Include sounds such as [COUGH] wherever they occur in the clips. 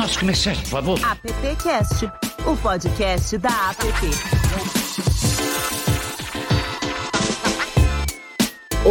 nossos comerciais, por favor. AppCast, o podcast da App.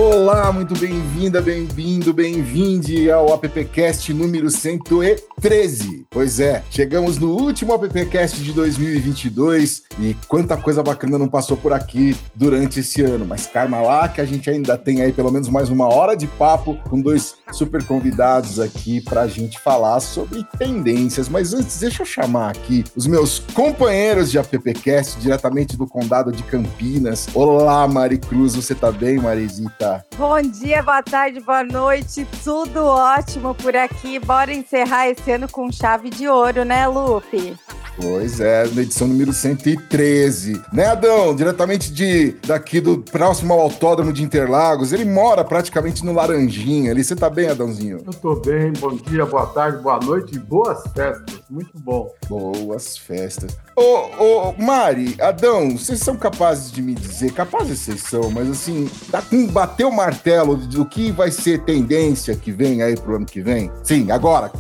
Olá, muito bem-vinda, bem-vindo, bem-vinde ao AppCast número 113. Pois é, chegamos no último AppCast de 2022 e quanta coisa bacana não passou por aqui durante esse ano. Mas calma lá que a gente ainda tem aí pelo menos mais uma hora de papo com dois super convidados aqui para a gente falar sobre tendências. Mas antes, deixa eu chamar aqui os meus companheiros de AppCast diretamente do Condado de Campinas. Olá, Mari Cruz, você tá bem, Marizita? Bom dia, boa tarde, boa noite, tudo ótimo por aqui. Bora encerrar esse ano com chave de ouro, né, Lupe? Pois é, na edição número 113. Né, Adão? Diretamente de daqui do próximo ao Autódromo de Interlagos. Ele mora praticamente no Laranjinha ali. Você tá bem, Adãozinho? Eu tô bem. Bom dia, boa tarde, boa noite e boas festas. Muito bom. Boas festas. Ô, ô, Mari, Adão, vocês são capazes de me dizer, capazes vocês são, mas assim, dá com bater o martelo do que vai ser tendência que vem aí pro ano que vem? Sim, agora.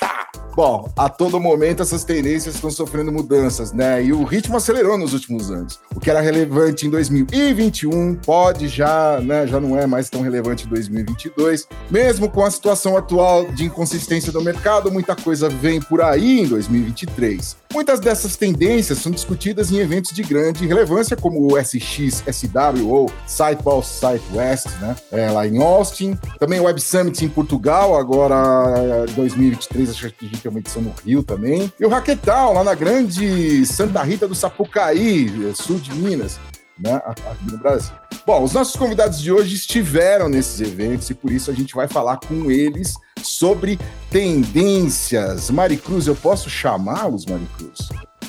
Tá! Bom, a todo momento essas tendências estão sofrendo mudanças, né? E o ritmo acelerou nos últimos anos. O que era relevante em 2021 pode já, né, já não é mais tão relevante em 2022. Mesmo com a situação atual de inconsistência do mercado, muita coisa vem por aí em 2023. Muitas dessas tendências são discutidas em eventos de grande relevância, como o SX, SW ou South Southwest, né? É, lá em Austin. Também o Web Summit em Portugal, agora 2023, acho que a gente tem uma edição no Rio também. E o Hacketal, lá na grande Santa Rita do Sapucaí, sul de Minas né, aqui no Brasil. Bom, os nossos convidados de hoje estiveram nesses eventos e por isso a gente vai falar com eles sobre tendências. Maricruz, eu posso chamá-los, Maricruz?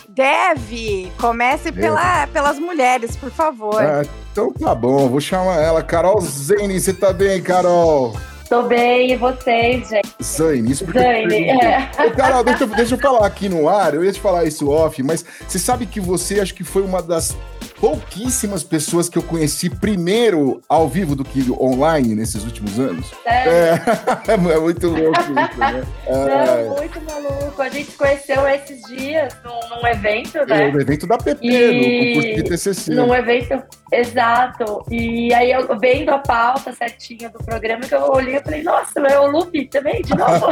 Deve! Comece Deve. Pela, pelas mulheres, por favor. Ah, então tá bom, vou chamar ela. Carol Zene, você tá bem, Carol? Tô bem, e vocês, gente? Zane, isso porque Zane, é. Ô, Carol, deixa, deixa eu falar aqui no ar, eu ia te falar isso off, mas você sabe que você acho que foi uma das pouquíssimas pessoas que eu conheci primeiro ao vivo do que online nesses últimos anos. É, [LAUGHS] é muito louco isso, né? É. Não, muito maluco. A gente se conheceu esses dias num, num evento, né? No evento da PP, e... no concurso de TCC. Num evento, exato. E aí eu vendo a pauta certinha do programa que eu olhei e falei, nossa, é o Lupe também, de novo.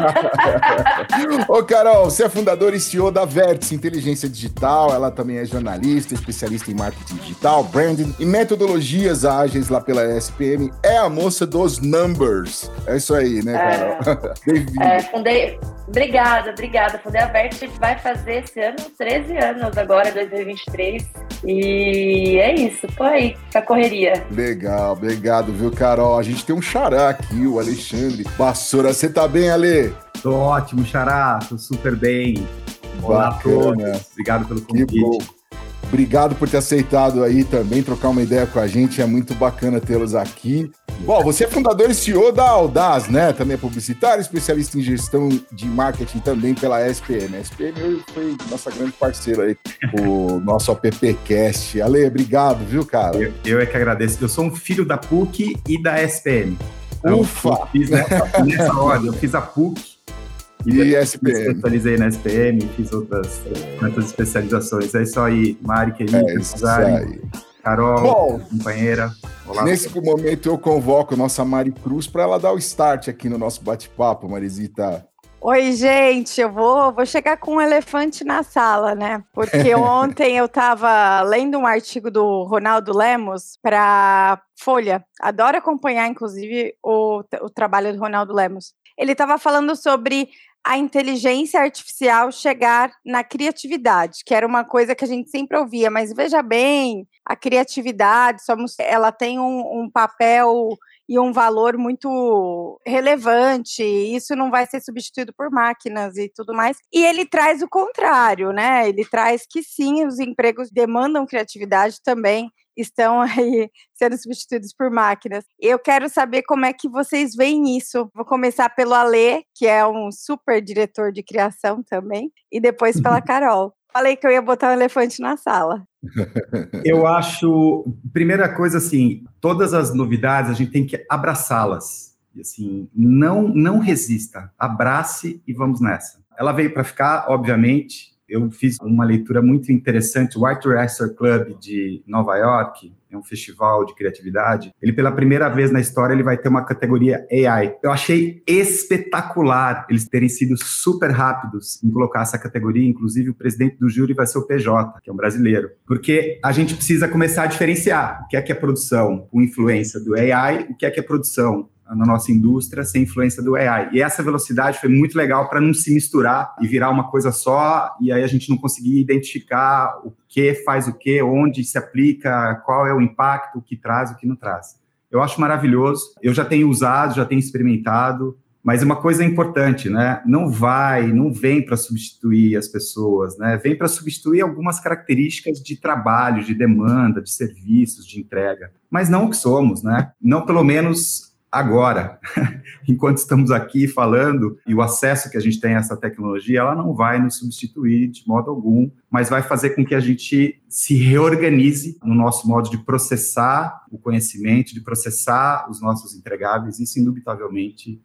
[LAUGHS] Ô, Carol, você é fundadora e CEO da Vértice Inteligência Digital, ela também é jornalista, especialista em marketing digital, branding e metodologias ágeis lá pela SPM. É a moça dos numbers. É isso aí, né, Carol? É, [LAUGHS] é, fundei. Obrigada, obrigada. Fundei a Vert, a gente vai fazer esse ano 13 anos agora, 2023. E é isso, tô aí, pra correria. Legal, obrigado, viu, Carol? A gente tem um xará aqui, o Alexandre Vassoura. Você tá bem, Ale? Tô ótimo, xará, tô super bem. Olá a todos. Obrigado pelo convite. Que bom. Obrigado por ter aceitado aí também, trocar uma ideia com a gente. É muito bacana tê-los aqui. Bom, você é fundador e CEO da Audaz, né? Também é publicitário, especialista em gestão de marketing também pela SPM. A SPM foi nossa grande parceira aí, o [LAUGHS] nosso AppCast. Ale, obrigado, viu, cara? Eu, eu, é que agradeço. Eu sou um filho da PUC e da SPM. Então, Ufa! Eu fiz nessa, nessa ordem, eu fiz a PUC e SPM. Me especializei na SPM, fiz outras, é. outras especializações. É isso aí, Mari, querida, é isso aí. Carol, Bom, companheira. Olá. Nesse momento eu convoco a nossa Mari Cruz para ela dar o start aqui no nosso bate-papo, Marisita. Oi, gente, eu vou, vou chegar com um elefante na sala, né? Porque [LAUGHS] ontem eu estava lendo um artigo do Ronaldo Lemos para Folha. Adoro acompanhar, inclusive, o, o trabalho do Ronaldo Lemos. Ele estava falando sobre a inteligência artificial chegar na criatividade, que era uma coisa que a gente sempre ouvia, mas veja bem, a criatividade, somos, ela tem um, um papel e um valor muito relevante, isso não vai ser substituído por máquinas e tudo mais. E ele traz o contrário, né? Ele traz que sim, os empregos demandam criatividade também, estão aí sendo substituídos por máquinas. Eu quero saber como é que vocês veem isso. Vou começar pelo Alê, que é um super diretor de criação também, e depois pela [LAUGHS] Carol. Falei que eu ia botar um elefante na sala. [LAUGHS] Eu acho, primeira coisa assim, todas as novidades a gente tem que abraçá-las. E assim, não não resista, abrace e vamos nessa. Ela veio para ficar, obviamente. Eu fiz uma leitura muito interessante, o Arthur Astor Club de Nova York, é um festival de criatividade. Ele pela primeira vez na história ele vai ter uma categoria AI. Eu achei espetacular eles terem sido super rápidos em colocar essa categoria. Inclusive o presidente do júri vai ser o PJ, que é um brasileiro, porque a gente precisa começar a diferenciar o que é que é produção com influência do AI, o que é que é produção na nossa indústria sem influência do AI. E essa velocidade foi muito legal para não se misturar e virar uma coisa só, e aí a gente não conseguir identificar o que faz o que, onde se aplica, qual é o impacto, o que traz, o que não traz. Eu acho maravilhoso. Eu já tenho usado, já tenho experimentado, mas uma coisa importante, né? Não vai, não vem para substituir as pessoas, né? Vem para substituir algumas características de trabalho, de demanda, de serviços, de entrega, mas não o que somos, né? Não pelo menos agora, [LAUGHS] enquanto estamos aqui falando, e o acesso que a gente tem a essa tecnologia, ela não vai nos substituir de modo algum, mas vai fazer com que a gente se reorganize no nosso modo de processar o conhecimento, de processar os nossos entregáveis, isso indubitavelmente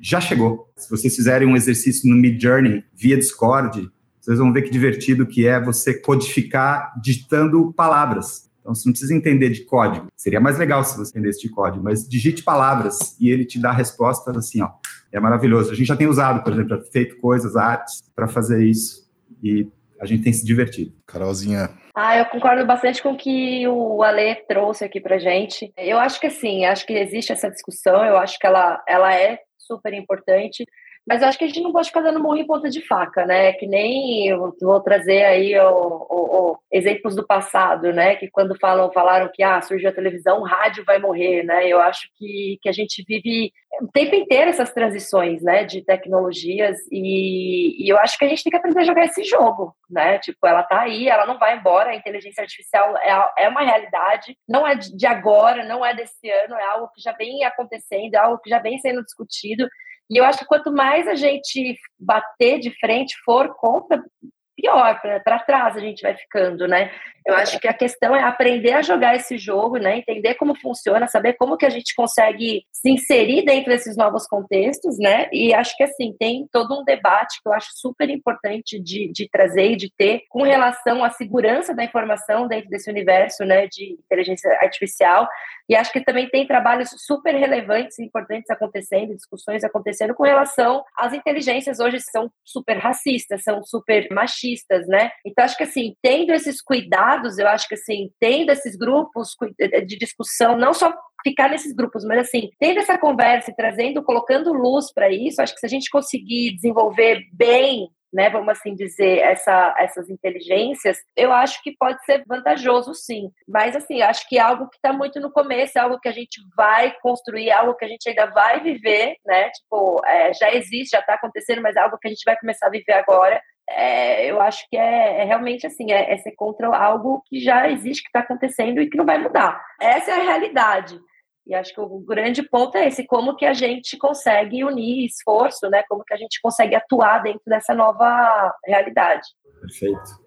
já chegou. Se vocês fizerem um exercício no Mid Journey via Discord, vocês vão ver que divertido que é você codificar digitando palavras. Então, você não precisa entender de código. Seria mais legal se você entendesse de código, mas digite palavras e ele te dá respostas assim, ó. É maravilhoso. A gente já tem usado, por exemplo, feito coisas, artes, para fazer isso e a gente tem se divertido. Carolzinha. Ah, eu concordo bastante com o que o Ale trouxe aqui pra gente. Eu acho que assim, acho que existe essa discussão, eu acho que ela, ela é super importante. Mas eu acho que a gente não pode ficar dando morro em ponta de faca, né? Que nem eu vou trazer aí o, o, o, exemplos do passado, né? Que quando falam, falaram que ah, surgiu a televisão, o rádio vai morrer, né? Eu acho que, que a gente vive o tempo inteiro essas transições, né? De tecnologias e, e eu acho que a gente tem que aprender a jogar esse jogo, né? Tipo, ela tá aí, ela não vai embora, a inteligência artificial é, é uma realidade, não é de agora, não é desse ano, é algo que já vem acontecendo, é algo que já vem sendo discutido e eu acho que quanto mais a gente bater de frente, for contra, pior, para trás a gente vai ficando, né? Eu acho que a questão é aprender a jogar esse jogo, né? Entender como funciona, saber como que a gente consegue se inserir dentro desses novos contextos, né? E acho que assim, tem todo um debate que eu acho super importante de, de trazer e de ter com relação à segurança da informação dentro desse universo, né, de inteligência artificial. E acho que também tem trabalhos super relevantes e importantes acontecendo, discussões acontecendo com relação às inteligências hoje são super racistas, são super machistas, né? Então acho que assim, tendo esses cuidados dados, eu acho que assim, tendo esses grupos de discussão, não só ficar nesses grupos, mas assim, tendo essa conversa e trazendo, colocando luz para isso, acho que se a gente conseguir desenvolver bem né, vamos assim dizer, essa, essas inteligências, eu acho que pode ser vantajoso, sim. Mas, assim, acho que é algo que está muito no começo, é algo que a gente vai construir, é algo que a gente ainda vai viver, né? Tipo, é, já existe, já está acontecendo, mas é algo que a gente vai começar a viver agora é, eu acho que é, é realmente assim, é, é, ser contra algo que já existe, que está acontecendo e que não vai mudar. Essa é a realidade. E acho que o grande ponto é esse, como que a gente consegue unir esforço, né? Como que a gente consegue atuar dentro dessa nova realidade. Perfeito.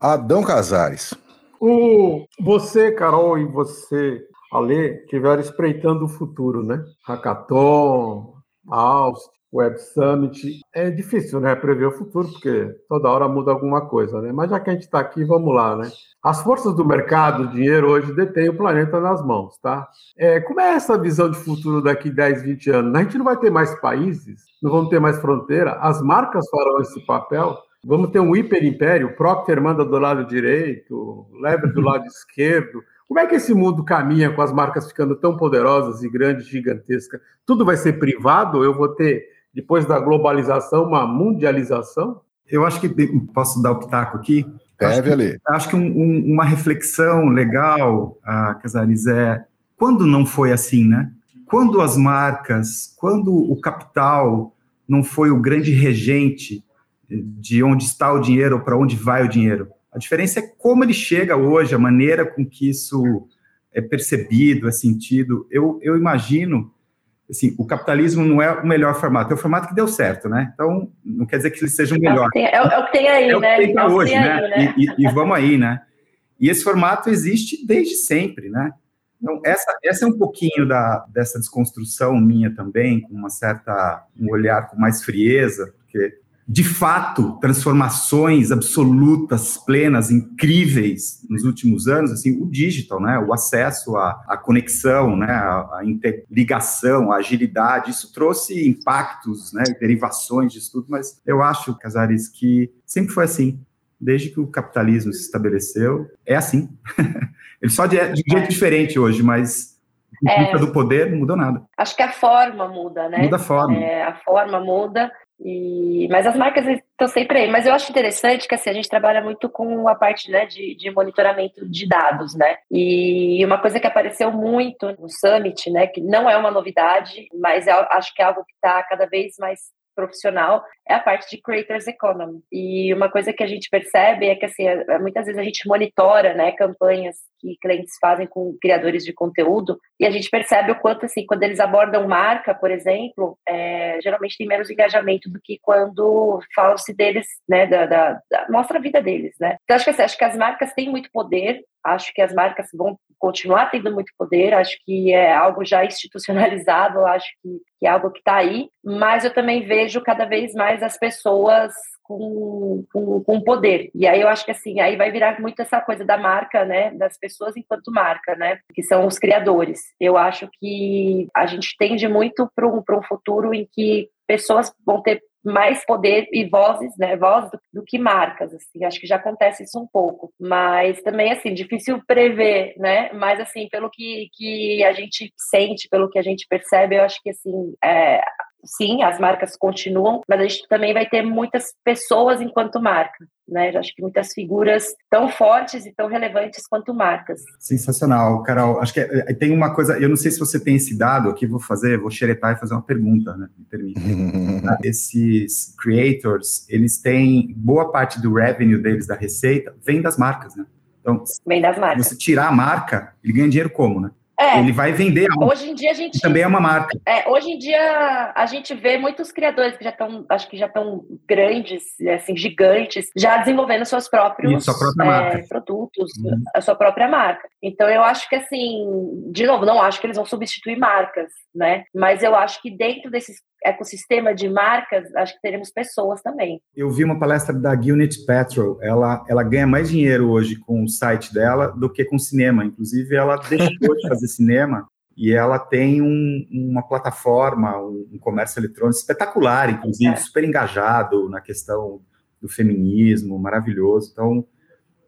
Adão Casares. O, você, Carol, e você, Ale, estiveram espreitando o futuro, né? Hackathon, Austin, Web Summit. É difícil, né, prever o futuro, porque toda hora muda alguma coisa, né? Mas já que a gente está aqui, vamos lá, né? As forças do mercado, o dinheiro hoje detém o planeta nas mãos, tá? É, como é essa visão de futuro daqui 10, 20 anos? A gente não vai ter mais países, não vamos ter mais fronteira, as marcas farão esse papel. Vamos ter um hiperimpério, Procter manda do lado direito, Lever do lado [LAUGHS] esquerdo. Como é que esse mundo caminha com as marcas ficando tão poderosas e grandes, gigantescas? Tudo vai ser privado? Eu vou ter depois da globalização, uma mundialização? Eu acho que posso dar o pitaco aqui. Deve ali. Acho que um, um, uma reflexão legal, a Casares, é quando não foi assim, né? Quando as marcas, quando o capital não foi o grande regente de onde está o dinheiro ou para onde vai o dinheiro. A diferença é como ele chega hoje, a maneira com que isso é percebido, é sentido. Eu, eu imagino assim, o capitalismo não é o melhor formato, é o formato que deu certo, né? Então, não quer dizer que ele seja o melhor. É o que tem, é, é o que tem aí, é né? É o que tem hoje, né? Aí, né? E, e, e, vamos aí, né? E esse formato existe desde sempre, né? Então, essa, essa é um pouquinho da, dessa desconstrução minha também, com uma certa, um olhar com mais frieza, porque de fato, transformações absolutas, plenas, incríveis nos últimos anos, assim, o digital, né, o acesso à, à conexão, né, à, à interligação, à agilidade, isso trouxe impactos, né, derivações disso tudo, mas eu acho, Casares, que sempre foi assim, desde que o capitalismo se estabeleceu, é assim. [LAUGHS] Ele só de, de jeito diferente hoje, mas é, do poder não mudou nada. Acho que a forma muda, né? Muda a forma. É, a forma muda. E, mas as marcas estão sempre aí. Mas eu acho interessante que assim, a gente trabalha muito com a parte né, de, de, monitoramento de dados, né? E uma coisa que apareceu muito no Summit, né, que não é uma novidade, mas é, acho que é algo que está cada vez mais profissional é a parte de creators economy. E uma coisa que a gente percebe é que assim, é, é, muitas vezes a gente monitora, né, campanhas que clientes fazem com criadores de conteúdo e a gente percebe o quanto assim, quando eles abordam marca, por exemplo, é, geralmente tem menos engajamento do que quando falam-se deles, né, da, da, da, mostra a vida deles, né. Então acho que assim, acho que as marcas têm muito poder Acho que as marcas vão continuar tendo muito poder, acho que é algo já institucionalizado, [LAUGHS] acho que, que é algo que está aí, mas eu também vejo cada vez mais as pessoas com, com, com, poder. E aí eu acho que assim, aí vai virar muito essa coisa da marca, né? Das pessoas enquanto marca, né? Que são os criadores. Eu acho que a gente tende muito para um, um futuro em que pessoas vão ter mais poder e vozes, né, voz do, do, que marcas, assim, acho que já acontece isso um pouco, mas também, assim, difícil prever, né, mas, assim, pelo que, que a gente sente, pelo que a gente percebe, eu acho que, assim, é, sim, as marcas continuam, mas a gente também vai ter muitas pessoas enquanto marca, né? Eu acho que muitas figuras tão fortes e tão relevantes quanto marcas. Sensacional, Carol. Acho que é, tem uma coisa, eu não sei se você tem esse dado aqui, vou fazer, vou xeretar e fazer uma pergunta, né? Me permite. [LAUGHS] Esses creators, eles têm boa parte do revenue deles, da receita, vem das marcas, né? Então, vem das marcas. Você tirar a marca, ele ganha dinheiro como, né? É, ele vai vender algo. Hoje em dia a gente também é uma marca. É, hoje em dia a gente vê muitos criadores que já estão, acho que já estão grandes, assim, gigantes, já desenvolvendo seus próprios sua é, produtos, uhum. a sua própria marca. Então eu acho que assim, de novo, não acho que eles vão substituir marcas, né? Mas eu acho que dentro desses ecossistema de marcas, acho que teremos pessoas também. Eu vi uma palestra da Gwyneth Petrol, ela, ela ganha mais dinheiro hoje com o site dela do que com cinema, inclusive ela [LAUGHS] deixou de fazer cinema e ela tem um, uma plataforma, um, comércio eletrônico espetacular, inclusive, é. super engajado na questão do feminismo, maravilhoso, então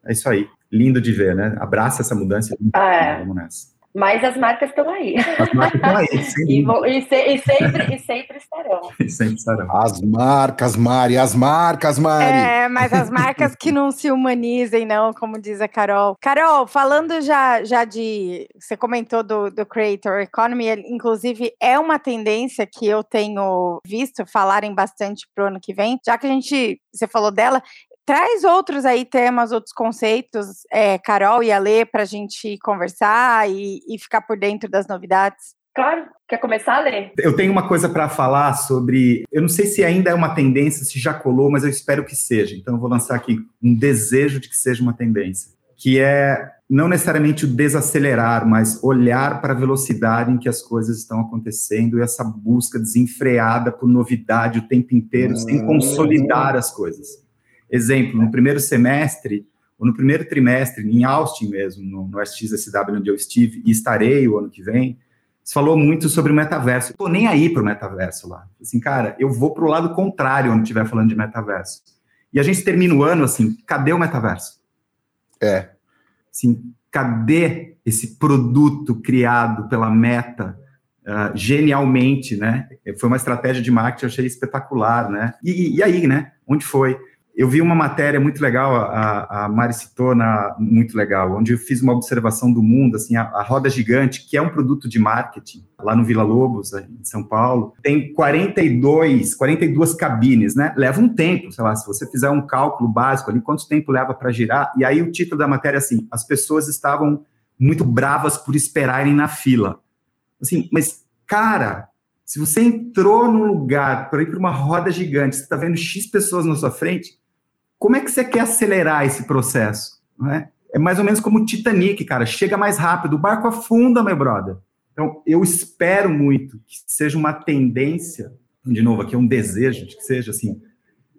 é isso aí, lindo de ver, né? Abraça essa mudança, ah, é. vamos nessa. Mas as marcas estão aí. As marcas estão aí, [LAUGHS] e, vou, e, se, e, sempre, e sempre estarão. [LAUGHS] E sempre estarão. As marcas, Mari, as marcas, Mari. É, mas as marcas que não se humanizem, não, como diz a Carol. Carol, falando já, já de. Você comentou do, do Creator Economy, inclusive é uma tendência que eu tenho visto falarem bastante pro ano que vem, já que a gente. Você falou dela, Traz outros aí temas, outros conceitos, é, Carol e Alê, para a gente conversar e, e ficar por dentro das novidades. Claro, quer começar a ler? Eu tenho uma coisa para falar sobre. Eu não sei se ainda é uma tendência, se já colou, mas eu espero que seja. Então, eu vou lançar aqui um desejo de que seja uma tendência, que é não necessariamente o desacelerar, mas olhar para a velocidade em que as coisas estão acontecendo e essa busca desenfreada por novidade o tempo inteiro, sem consolidar as coisas. Exemplo, no primeiro semestre, ou no primeiro trimestre, em Austin mesmo, no, no SXSW, onde eu estive, e estarei o ano que vem, se falou muito sobre o metaverso. Estou nem aí para o metaverso lá. Assim, cara, eu vou para o lado contrário onde estiver falando de metaverso. E a gente termina o ano assim, cadê o metaverso? É. Assim, cadê esse produto criado pela Meta uh, genialmente, né? Foi uma estratégia de marketing, eu achei espetacular, né? E, e aí, né? Onde foi? Eu vi uma matéria muito legal, a, a Mari citou, na, muito legal, onde eu fiz uma observação do mundo, assim, a, a, Roda Gigante, que é um produto de marketing, lá no Vila Lobos, em São Paulo, tem 42, 42 cabines, né? Leva um tempo, sei lá, se você fizer um cálculo básico ali, quanto tempo leva para girar? E aí o título da matéria é assim, as pessoas estavam muito bravas por esperarem na fila. Assim, mas, cara, se você entrou num lugar para ir para uma roda gigante, você está vendo X pessoas na sua frente, como é que você quer acelerar esse processo? É? é mais ou menos como o Titanic, cara. Chega mais rápido, o barco afunda, meu brother. Então, eu espero muito que seja uma tendência, de novo, aqui é um desejo de que seja assim,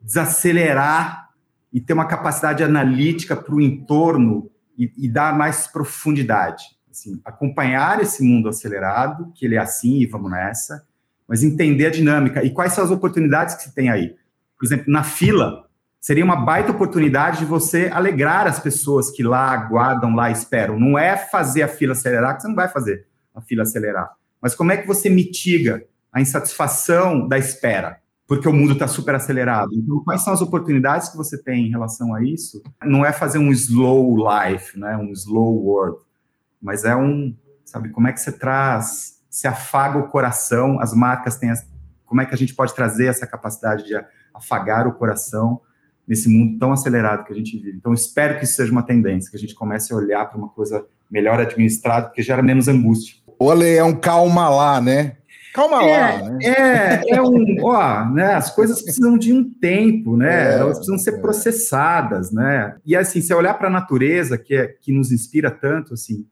desacelerar e ter uma capacidade analítica para o entorno e, e, dar mais profundidade. Assim, acompanhar esse mundo acelerado, que ele é assim e vamos nessa, mas entender a dinâmica e quais são as oportunidades que se tem aí. Por exemplo, na fila, seria uma baita oportunidade de você alegrar as pessoas que lá aguardam, lá esperam. Não é fazer a fila acelerar, que você não vai fazer a fila acelerar. Mas como é que você mitiga a insatisfação da espera? Porque o mundo está super acelerado. Então, quais são as oportunidades que você tem em relação a isso? Não é fazer um slow life, né? um slow world, mas é um, sabe, como é que você traz, se afaga o coração, as marcas têm, as, como é que a gente pode trazer essa capacidade de afagar o coração nesse mundo tão acelerado que a gente vive. Então, espero que isso seja uma tendência, que a gente comece a olhar para uma coisa melhor administrada, porque gera menos angústia. O Ale, é um calma lá, né? Calma é, lá, né? É, é um, ó, né? As coisas precisam de um tempo, né? É, Elas precisam ser é. processadas, né? E assim, se olhar para a natureza, que, é, que nos inspira tanto, assim,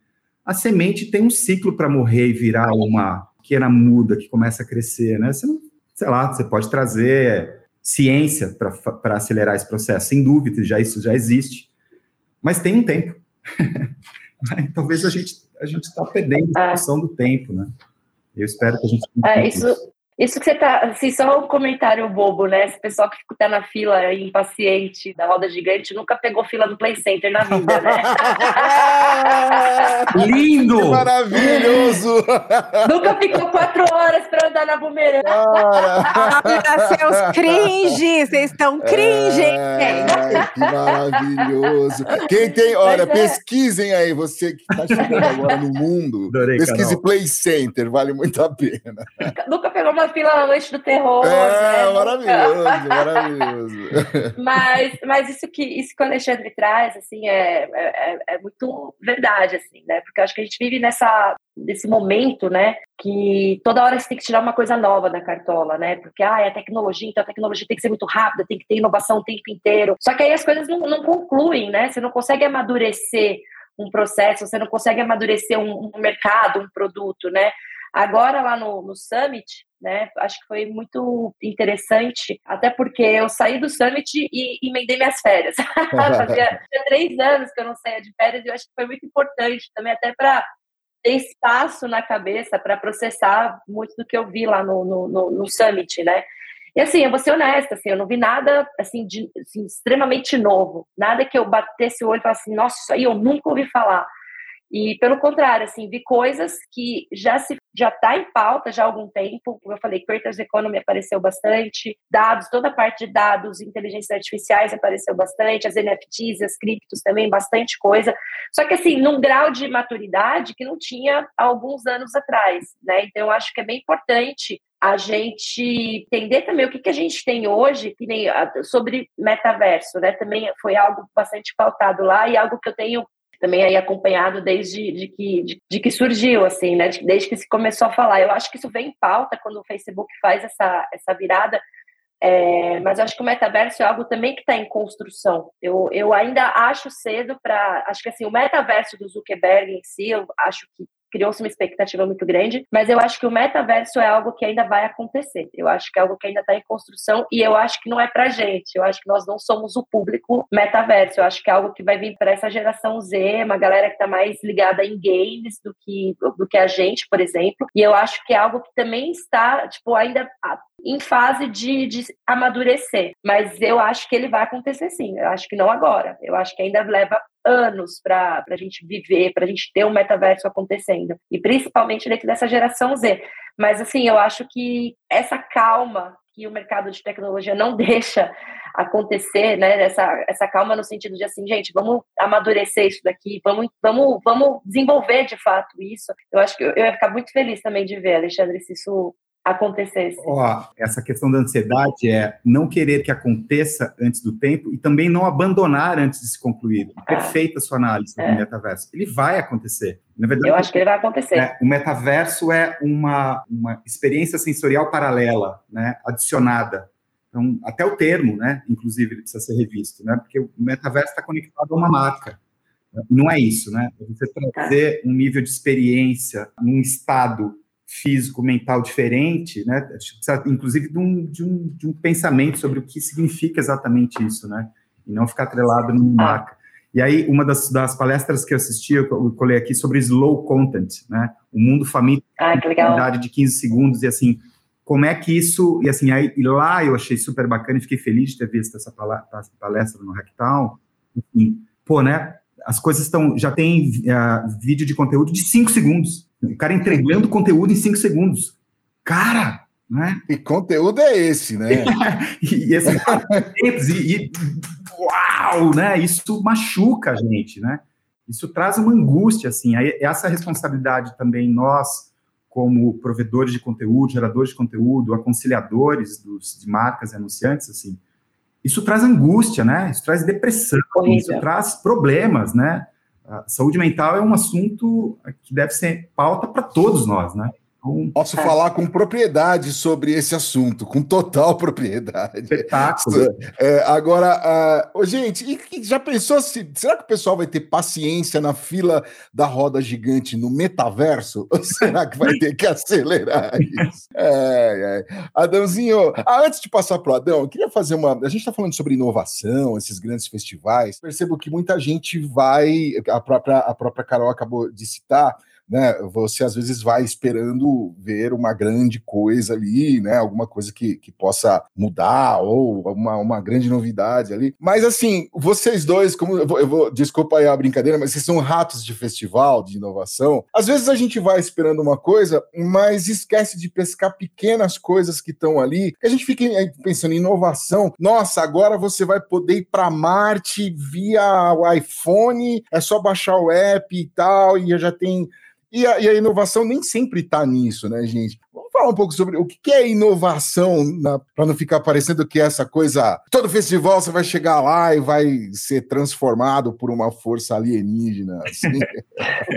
a semente tem um ciclo para morrer e virar uma pequena muda que começa a crescer, né? Você não, sei lá, você pode trazer ciência para acelerar esse processo, sem dúvida, já isso já existe, mas tem um tempo. [LAUGHS] Talvez a gente a gente está perdendo a noção do tempo, né? Eu espero que a gente. É, isso, isso que você tá, assim, só um comentário bobo, né? Esse pessoal que tá na fila impaciente da roda gigante nunca pegou fila do Play Center na vida, né? [LAUGHS] Lindo! Que maravilhoso! nunca ficou quatro horas para andar na bumerangue. Ah, seus cringe! Vocês estão cringe, é, Que maravilhoso! Quem tem, olha, é. pesquisem aí, você que tá chegando agora no mundo, Adorei, pesquise canal. Play Center, vale muito a pena. Nunca pegou uma fila na noite do terror. É, né? maravilhoso, maravilhoso. [LAUGHS] mas, mas isso que isso que o Alexandre traz, assim, é, é, é, muito verdade, assim, né? Porque eu acho que a gente vive nessa nesse momento, né, que toda hora você tem que tirar uma coisa nova da cartola, né? Porque ah, é tecnologia, então a tecnologia tem que ser muito rápida, tem que ter inovação o tempo inteiro. Só que aí as coisas não, não concluem, né? Você não consegue amadurecer um processo, você não consegue amadurecer um, um mercado, um produto, né? Agora, lá no, no Summit, né, acho que foi muito interessante, até porque eu saí do Summit e emendei minhas férias. [LAUGHS] Fazia três anos que eu não saía de férias e eu acho que foi muito importante também, até para ter espaço na cabeça para processar muito do que eu vi lá no, no, no, no Summit, né? E assim, eu vou ser honesta, assim, eu não vi nada assim, de, assim, extremamente novo, nada que eu batesse o olho e falasse assim, nossa, isso aí eu nunca ouvi falar. E pelo contrário, assim, vi coisas que já se já está em pauta já há algum tempo. Como eu falei, Creators Economy apareceu bastante, dados, toda a parte de dados, inteligências artificiais apareceu bastante, as NFTs, as criptos também, bastante coisa. Só que assim, num grau de maturidade que não tinha há alguns anos atrás, né? Então eu acho que é bem importante a gente entender também o que, que a gente tem hoje, que nem sobre metaverso, né? Também foi algo bastante pautado lá e algo que eu tenho também aí acompanhado desde de que, de, de, que surgiu, assim, né? Desde que se começou a falar. Eu acho que isso vem em pauta quando o Facebook faz essa, essa virada, é, mas eu acho que o metaverso é algo também que está em construção. Eu, eu ainda acho cedo para. Acho que assim, o metaverso do Zuckerberg em si, eu acho que criou-se uma expectativa muito grande, mas eu acho que o metaverso é algo que ainda vai acontecer. Eu acho que é algo que ainda está em construção e eu acho que não é para gente. Eu acho que nós não somos o público metaverso. Eu acho que é algo que vai vir para essa geração Z, uma galera que está mais ligada em games do que do que a gente, por exemplo. E eu acho que é algo que também está tipo ainda em fase de, de amadurecer. Mas eu acho que ele vai acontecer sim. Eu acho que não agora. Eu acho que ainda leva anos para a gente viver, para a gente ter um metaverso acontecendo. E principalmente dentro dessa geração Z. Mas, assim, eu acho que essa calma que o mercado de tecnologia não [LAUGHS] deixa acontecer, né? Essa, essa calma no sentido de assim, gente, vamos amadurecer isso daqui, vamos, vamos, vamos desenvolver de fato isso. Eu acho que eu, eu ia ficar muito feliz também de ver, Alexandre, se isso acontecesse. Ó, essa questão da ansiedade é não querer que aconteça antes do tempo e também não abandonar antes de se concluir. É. Perfeita a sua análise é. do metaverso. Ele vai acontecer. Na verdade, eu acho que ele vai acontecer. É, o metaverso é uma, uma experiência sensorial paralela, né, adicionada. Então, até o termo, né, inclusive, ele precisa ser revisto, né, porque o metaverso está conectado a uma marca. Não é isso, né? É você trazer um nível de experiência num estado físico, mental diferente, né? Precisa, inclusive, de um, de, um, de um pensamento sobre o que significa exatamente isso, né? E não ficar atrelado numa marca. E aí, uma das, das palestras que eu assisti, eu colei aqui sobre slow content, né? O mundo faminto, ah, que legal. de 15 segundos, e assim, como é que isso, e assim, aí, e lá eu achei super bacana e fiquei feliz de ter visto essa palestra no Hacktown, enfim, pô, né, as coisas estão, já tem uh, vídeo de conteúdo de 5 segundos, o cara entregando conteúdo em 5 segundos, cara, né? E conteúdo é esse, né? [LAUGHS] e, e, assim, e, e, uau, né, isso machuca a gente, né, isso traz uma angústia, assim, essa responsabilidade também nós, como provedores de conteúdo, geradores de conteúdo, aconselhadores dos, de marcas e anunciantes, assim, isso traz angústia, né? Isso traz depressão, isso traz problemas, né? A saúde mental é um assunto que deve ser pauta para todos nós, né? Então, Posso é. falar com propriedade sobre esse assunto, com total propriedade. Espetáculo. [LAUGHS] É, agora, uh, gente, e, já pensou se. Será que o pessoal vai ter paciência na fila da roda gigante no metaverso? [LAUGHS] Ou será que vai ter que acelerar [LAUGHS] isso? É, é. Adãozinho, ah, antes de passar para o Adão, eu queria fazer uma. A gente está falando sobre inovação, esses grandes festivais. Percebo que muita gente vai. A própria, a própria Carol acabou de citar né? Você às vezes vai esperando ver uma grande coisa ali, né? Alguma coisa que, que possa mudar ou uma, uma grande novidade ali. Mas assim, vocês dois, como eu vou, eu vou, desculpa aí a brincadeira, mas vocês são ratos de festival, de inovação. Às vezes a gente vai esperando uma coisa, mas esquece de pescar pequenas coisas que estão ali. A gente fica pensando em inovação. Nossa, agora você vai poder ir para Marte via o iPhone, é só baixar o app e tal, e já tem e a, e a inovação nem sempre está nisso, né, gente? Vamos falar um pouco sobre o que é inovação, para não ficar parecendo que essa coisa. Todo festival você vai chegar lá e vai ser transformado por uma força alienígena. Assim.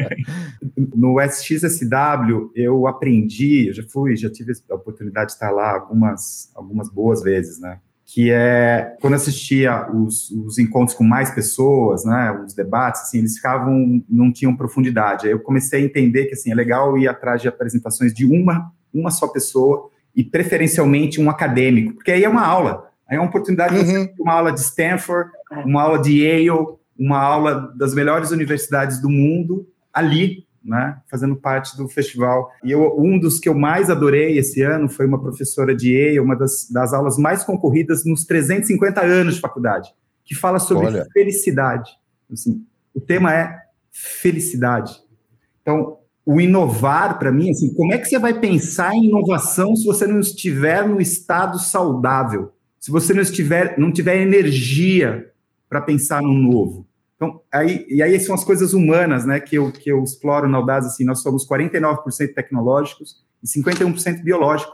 [LAUGHS] no SXSW, eu aprendi, eu já fui, já tive a oportunidade de estar lá algumas, algumas boas vezes, né? Que é quando assistia os, os, encontros com mais pessoas, né, os debates, assim, eles ficavam, não tinham profundidade. Aí eu comecei a entender que assim é legal ir atrás de apresentações de uma uma só pessoa e preferencialmente um acadêmico, porque aí é uma aula, aí é uma oportunidade uhum. de uma aula de Stanford, uma aula de Yale, uma aula das melhores universidades do mundo ali né, fazendo parte do festival. E eu, um dos que eu mais adorei esse ano foi uma professora de EA, uma das, das aulas mais concorridas nos 350 anos de faculdade, que fala sobre Olha. felicidade. Assim, o tema é felicidade. Então, o inovar, para mim, assim, como é que você vai pensar em inovação se você não estiver no estado saudável? Se você não estiver, não tiver energia para pensar no novo? Então, aí, e aí são as coisas humanas, né, que eu, que eu exploro na Audaz, assim, nós somos 49% tecnológicos e 51% biológico.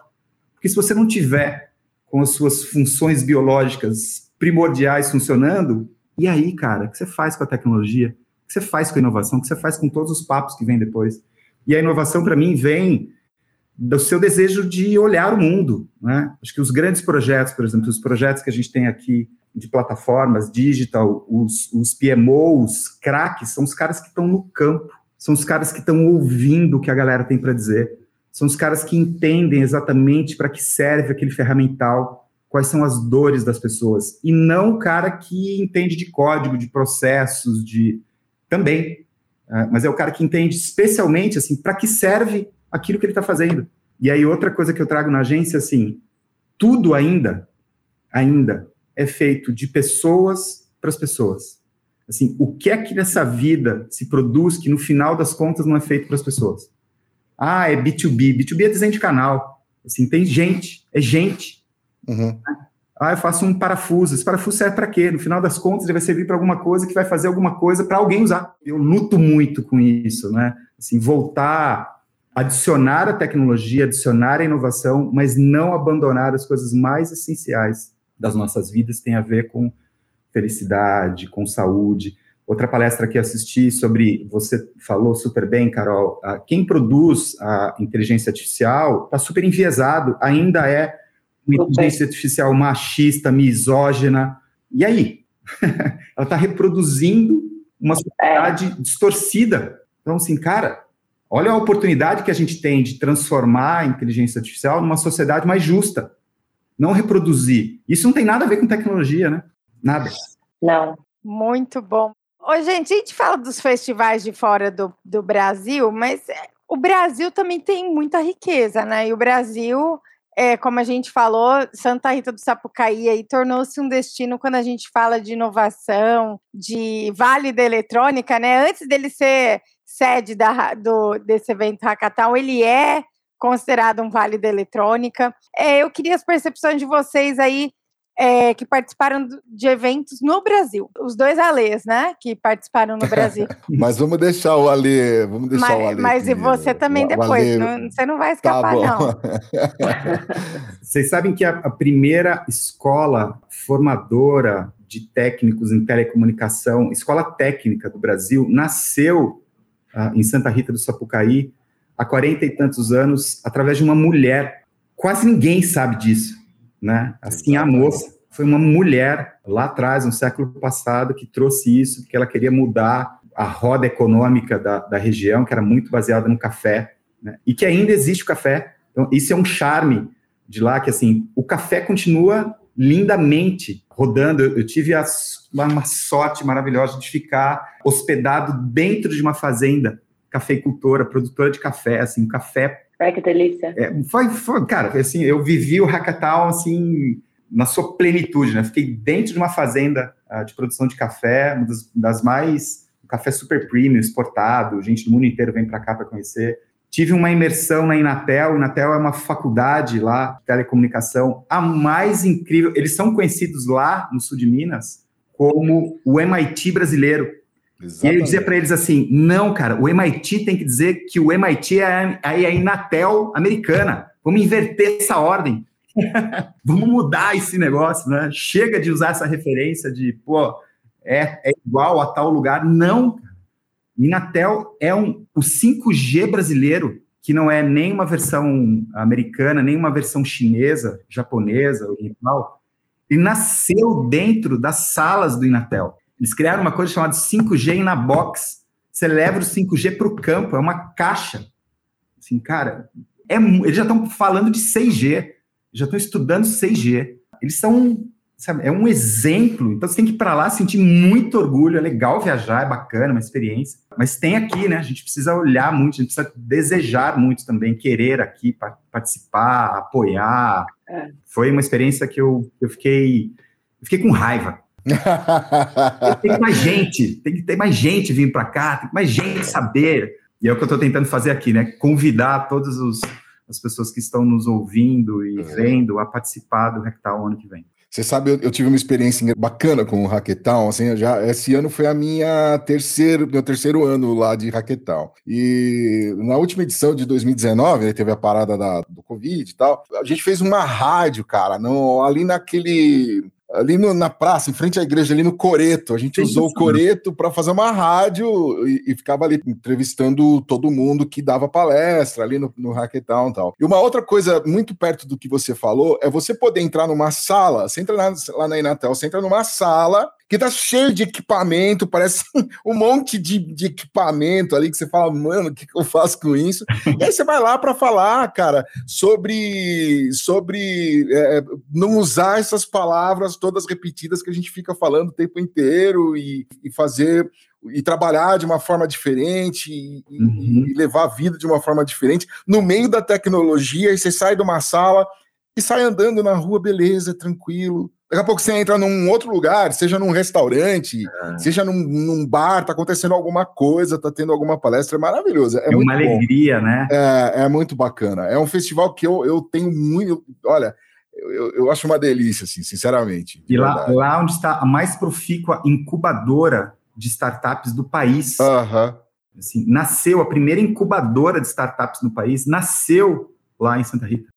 Porque se você não tiver com as suas funções biológicas primordiais funcionando, e aí, cara, o que você faz com a tecnologia? O que você faz com a inovação? O que você faz com todos os papos que vêm depois? E a inovação, para mim, vem do seu desejo de olhar o mundo, né? Acho que os grandes projetos, por exemplo, os projetos que a gente tem aqui de plataformas digital, os, os PMOs, craques, são os caras que estão no campo, são os caras que estão ouvindo o que a galera tem para dizer, são os caras que entendem exatamente para que serve aquele ferramental, quais são as dores das pessoas, e não o cara que entende de código, de processos, de também, é, mas é o cara que entende especialmente assim para que serve aquilo que ele está fazendo. E aí outra coisa que eu trago na agência assim, tudo ainda, ainda é feito de pessoas para as pessoas. Assim, o que é que nessa vida se produz que no final das contas não é feito para as pessoas? Ah, é B2B. B2B é desenho de canal. Assim, tem gente, é gente. Uhum. Ah, eu faço um parafuso. Esse parafuso serve para quê? No final das contas, ele vai servir para alguma coisa que vai fazer alguma coisa para alguém usar. Eu luto muito com isso, né? Assim, voltar, adicionar a tecnologia, adicionar a inovação, mas não abandonar as coisas mais essenciais das nossas vidas tem a ver com felicidade, com saúde. Outra palestra que assisti sobre, você falou super bem, Carol, quem produz a inteligência artificial está super enviesado, ainda é uma inteligência artificial machista, misógina. E aí? [LAUGHS] Ela está reproduzindo uma sociedade é. distorcida. Então, assim, cara, Olha a oportunidade que a gente tem de transformar a inteligência artificial numa sociedade mais justa, não reproduzir. Isso não tem nada a ver com tecnologia, né? Nada. Não. Muito bom. Ô, gente, a gente fala dos festivais de fora do, do Brasil, mas é, o Brasil também tem muita riqueza, né? E o Brasil, é, como a gente falou, Santa Rita do Sapucaí aí tornou-se um destino quando a gente fala de inovação, de Vale da Eletrônica, né? Antes dele ser sede da, do, desse evento Hackathon, ele é considerado um Vale da Eletrônica. É, eu queria as percepções de vocês aí é, que participaram de eventos no Brasil. Os dois Alês, né? Que participaram no Brasil. [LAUGHS] mas vamos deixar o Alê, vamos deixar mas, o Alê. Mas e você também o, depois, o não, você não vai escapar, tá não. [LAUGHS] Vocês sabem que a, a primeira escola formadora de técnicos em telecomunicação, escola técnica do Brasil, nasceu uh, em Santa Rita do Sapucaí, há 40 e tantos anos, através de uma mulher. Quase ninguém sabe disso né? Assim, a moça foi uma mulher lá atrás, no século passado, que trouxe isso, porque ela queria mudar a roda econômica da, da região, que era muito baseada no café, né? e que ainda existe o café. Então, isso é um charme de lá, que assim, o café continua lindamente rodando. Eu, eu tive a, uma sorte maravilhosa de ficar hospedado dentro de uma fazenda cafeicultora, produtora de café, assim, um café Ai, que delícia. É, foi, foi, cara, assim, eu vivi o Hackathon, assim, na sua plenitude, né? Fiquei dentro de uma fazenda uh, de produção de café, uma das, das mais... Um café super premium, exportado, gente do mundo inteiro vem para cá para conhecer. Tive uma imersão na Inatel. Inatel é uma faculdade lá de telecomunicação, a mais incrível. Eles são conhecidos lá no sul de Minas como o MIT brasileiro. Exatamente. E ele dizia para eles assim: não, cara, o MIT tem que dizer que o MIT é a, é a Inatel americana. Vamos inverter essa ordem. [LAUGHS] Vamos mudar esse negócio, né? Chega de usar essa referência de, pô, é, é igual a tal lugar. Não, Inatel é um, o 5G brasileiro, que não é nem uma versão americana, nem uma versão chinesa, japonesa, oriental. Ele nasceu dentro das salas do Inatel. Eles criaram uma coisa chamada 5G na box. Você leva o 5G para o campo, é uma caixa. Assim, cara, é, eles já estão falando de 6G, já estão estudando 6G. Eles são, sabe, é um exemplo. Então você tem que ir para lá sentir muito orgulho. É legal viajar, é bacana, uma experiência. Mas tem aqui, né? A gente precisa olhar muito, a gente precisa desejar muito também, querer aqui participar, apoiar. É. Foi uma experiência que eu, eu fiquei, eu fiquei com raiva tem que mais gente, tem que ter mais gente vindo para cá, tem que mais gente saber. E é o que eu estou tentando fazer aqui, né? Convidar todas as pessoas que estão nos ouvindo e uhum. vendo a participar do Hackathon ano que vem. Você sabe, eu, eu, tive uma experiência bacana com o Hackathon, assim, já, esse ano foi a minha terceiro, meu terceiro ano lá de Hackathon. E na última edição de 2019, né, teve a parada da, do Covid e tal, a gente fez uma rádio, cara, no, ali naquele ali no, na praça, em frente à igreja, ali no Coreto. A gente usou o Coreto para fazer uma rádio e, e, ficava ali entrevistando todo mundo que dava palestra ali no, no Hackathon e tal. E uma outra coisa muito perto do que você falou é você poder entrar numa sala, você entra na, lá na Inatel, você entra numa sala que tá cheio de equipamento, parece [LAUGHS] um monte de, de equipamento ali que você fala, mano, o que, que eu faço com isso? [LAUGHS] e aí você vai lá para falar, cara, sobre, sobre é, não usar essas palavras todas repetidas que a gente fica falando o tempo inteiro e, e fazer e trabalhar de uma forma diferente e, uhum. e, levar a vida de uma forma diferente no meio da tecnologia e você sai de uma sala e sai andando na rua, beleza, tranquilo, Daqui a pouco você entra num outro lugar, seja num restaurante, é. seja num, num, bar, tá acontecendo alguma coisa, tá tendo alguma palestra, é maravilhoso. É, é uma alegria, né? É, é muito bacana. É um festival que eu, eu tenho muito. Olha, eu, eu acho uma delícia, assim, sinceramente. E lá, lá onde está a mais profícua incubadora de startups do país. Uhum. Assim, nasceu, a primeira incubadora de startups no país nasceu lá em Santa Rita.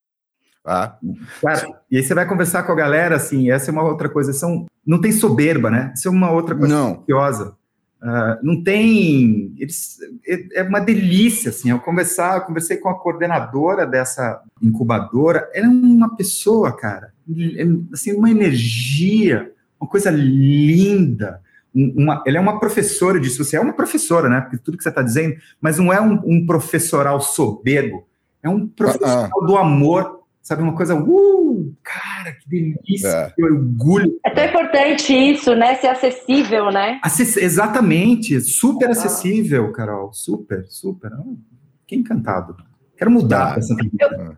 Ah. Cara, e aí você vai conversar com a galera, assim, essa é uma outra coisa, são, não tem soberba, né? Isso é uma outra coisa não. curiosa. Uh, não tem. Eles, é, é, uma delícia, assim. Eu conversar, eu conversei com a coordenadora dessa incubadora. Ela é uma pessoa, cara, é, assim, uma energia, uma coisa linda, um uma, ela é uma professora disso, você é uma professora, né? Porque tudo que você está dizendo, mas não é um, um professoral soberbo, é um professoral ah, ah. do amor, sabe? Uma coisa, uh, cara, que delícia, é. que orgulho. É tão importante isso, né? Ser acessível, né? Acess exatamente, super ah. acessível, Carol, super, super. Que encantado. Quero mudar. Eu,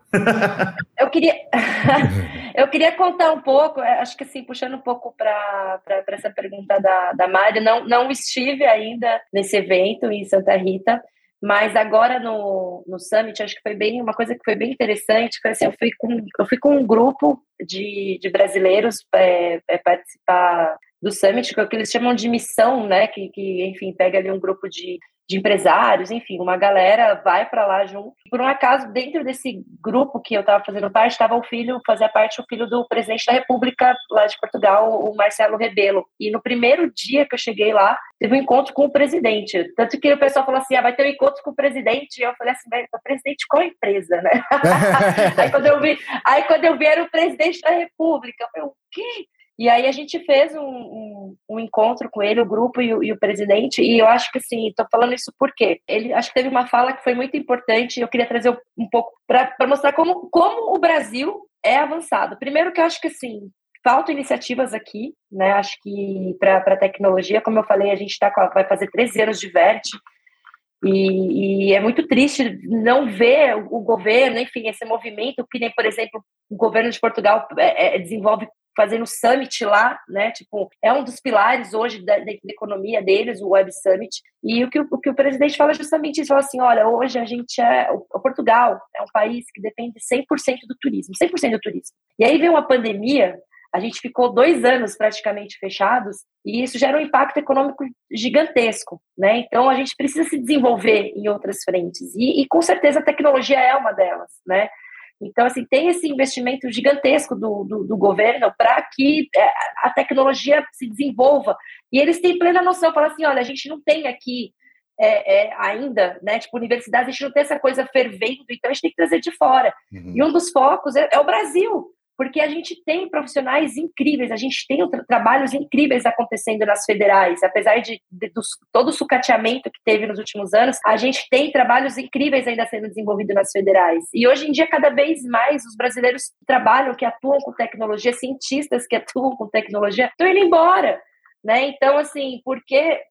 eu, queria, [LAUGHS] eu queria contar um pouco, é, acho que assim, puxando um pouco para essa pergunta da, da Mari, não, não estive ainda nesse evento em Santa Rita, mas agora no, no Summit, acho que foi bem uma coisa que foi bem interessante, foi assim, eu fui com, eu fui com um grupo de, de brasileiros é, é, participar do Summit, que é o que eles chamam de missão, né? Que, que enfim, pega ali um grupo de de empresários, enfim, uma galera vai para lá junto. Por um acaso, dentro desse grupo que eu estava fazendo parte, estava o filho, fazia parte o filho do presidente da República lá de Portugal, o Marcelo Rebelo. E no primeiro dia que eu cheguei lá, teve um encontro com o presidente. Tanto que o pessoal falou assim: ah, vai ter um encontro com o presidente. E eu falei assim: o presidente qual empresa, né? [LAUGHS] aí, quando eu vi, aí quando eu vi era o presidente da República, eu falei: o quê? E aí a gente fez um, um, um encontro com ele, o grupo e o, e o, presidente, e eu acho que assim, estou falando isso porque ele acho que teve uma fala que foi muito importante, eu queria trazer um pouco para mostrar como, como o Brasil é avançado. Primeiro que eu acho que assim, faltam iniciativas aqui, né? Acho que para tecnologia, como eu falei, a gente tá a, vai fazer 13 anos de VERT, e, e, é muito triste não ver o, governo, enfim, esse movimento que nem, por exemplo, o governo de Portugal é, é, desenvolve fazendo summit lá, né? Tipo, é um dos pilares hoje da, da economia deles, o Web Summit. E o que o, o que o presidente fala é justamente isso, fala assim, olha, hoje a gente é o Portugal é um país que depende 100% do turismo, 100% do turismo. E aí veio uma pandemia, a gente ficou dois anos praticamente fechados e isso gera um impacto econômico gigantesco, né? Então a gente precisa se desenvolver em outras frentes e, e com certeza a tecnologia é uma delas, né? Então, assim, tem esse investimento gigantesco do, do, do governo para que é, a tecnologia se desenvolva. E eles têm plena noção, falam assim, olha, a gente não tem aqui é, é, ainda, né, tipo, universidade, a gente não tem essa coisa fervendo, então a gente tem que trazer de fora. Uhum. E um dos focos é, é o Brasil porque a gente tem profissionais incríveis, a gente tem tra trabalhos incríveis acontecendo nas federais, apesar de, de, todo o sucateamento que teve nos últimos anos, a gente tem trabalhos incríveis ainda sendo desenvolvidos nas federais. E hoje em dia, cada vez mais, os brasileiros que trabalham, que atuam com tecnologia, cientistas que atuam com tecnologia, estão indo embora. Né? Então, assim, porque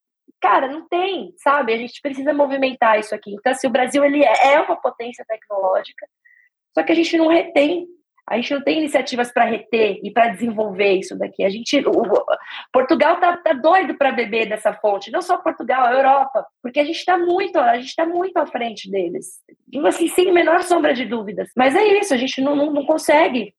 cara, não tem, sabe? A gente precisa movimentar isso aqui. Então, assim, o Brasil ele é, é uma potência tecnológica, só que a gente não retém a gente não tem iniciativas para reter e para desenvolver isso daqui. A gente, o, Portugal tá, tá doido para beber dessa fonte, não só Portugal, a Europa, porque a gente está muito, a gente está muito à frente deles, assim, sem menor sombra de dúvidas. Mas é isso, a gente não, não, não consegue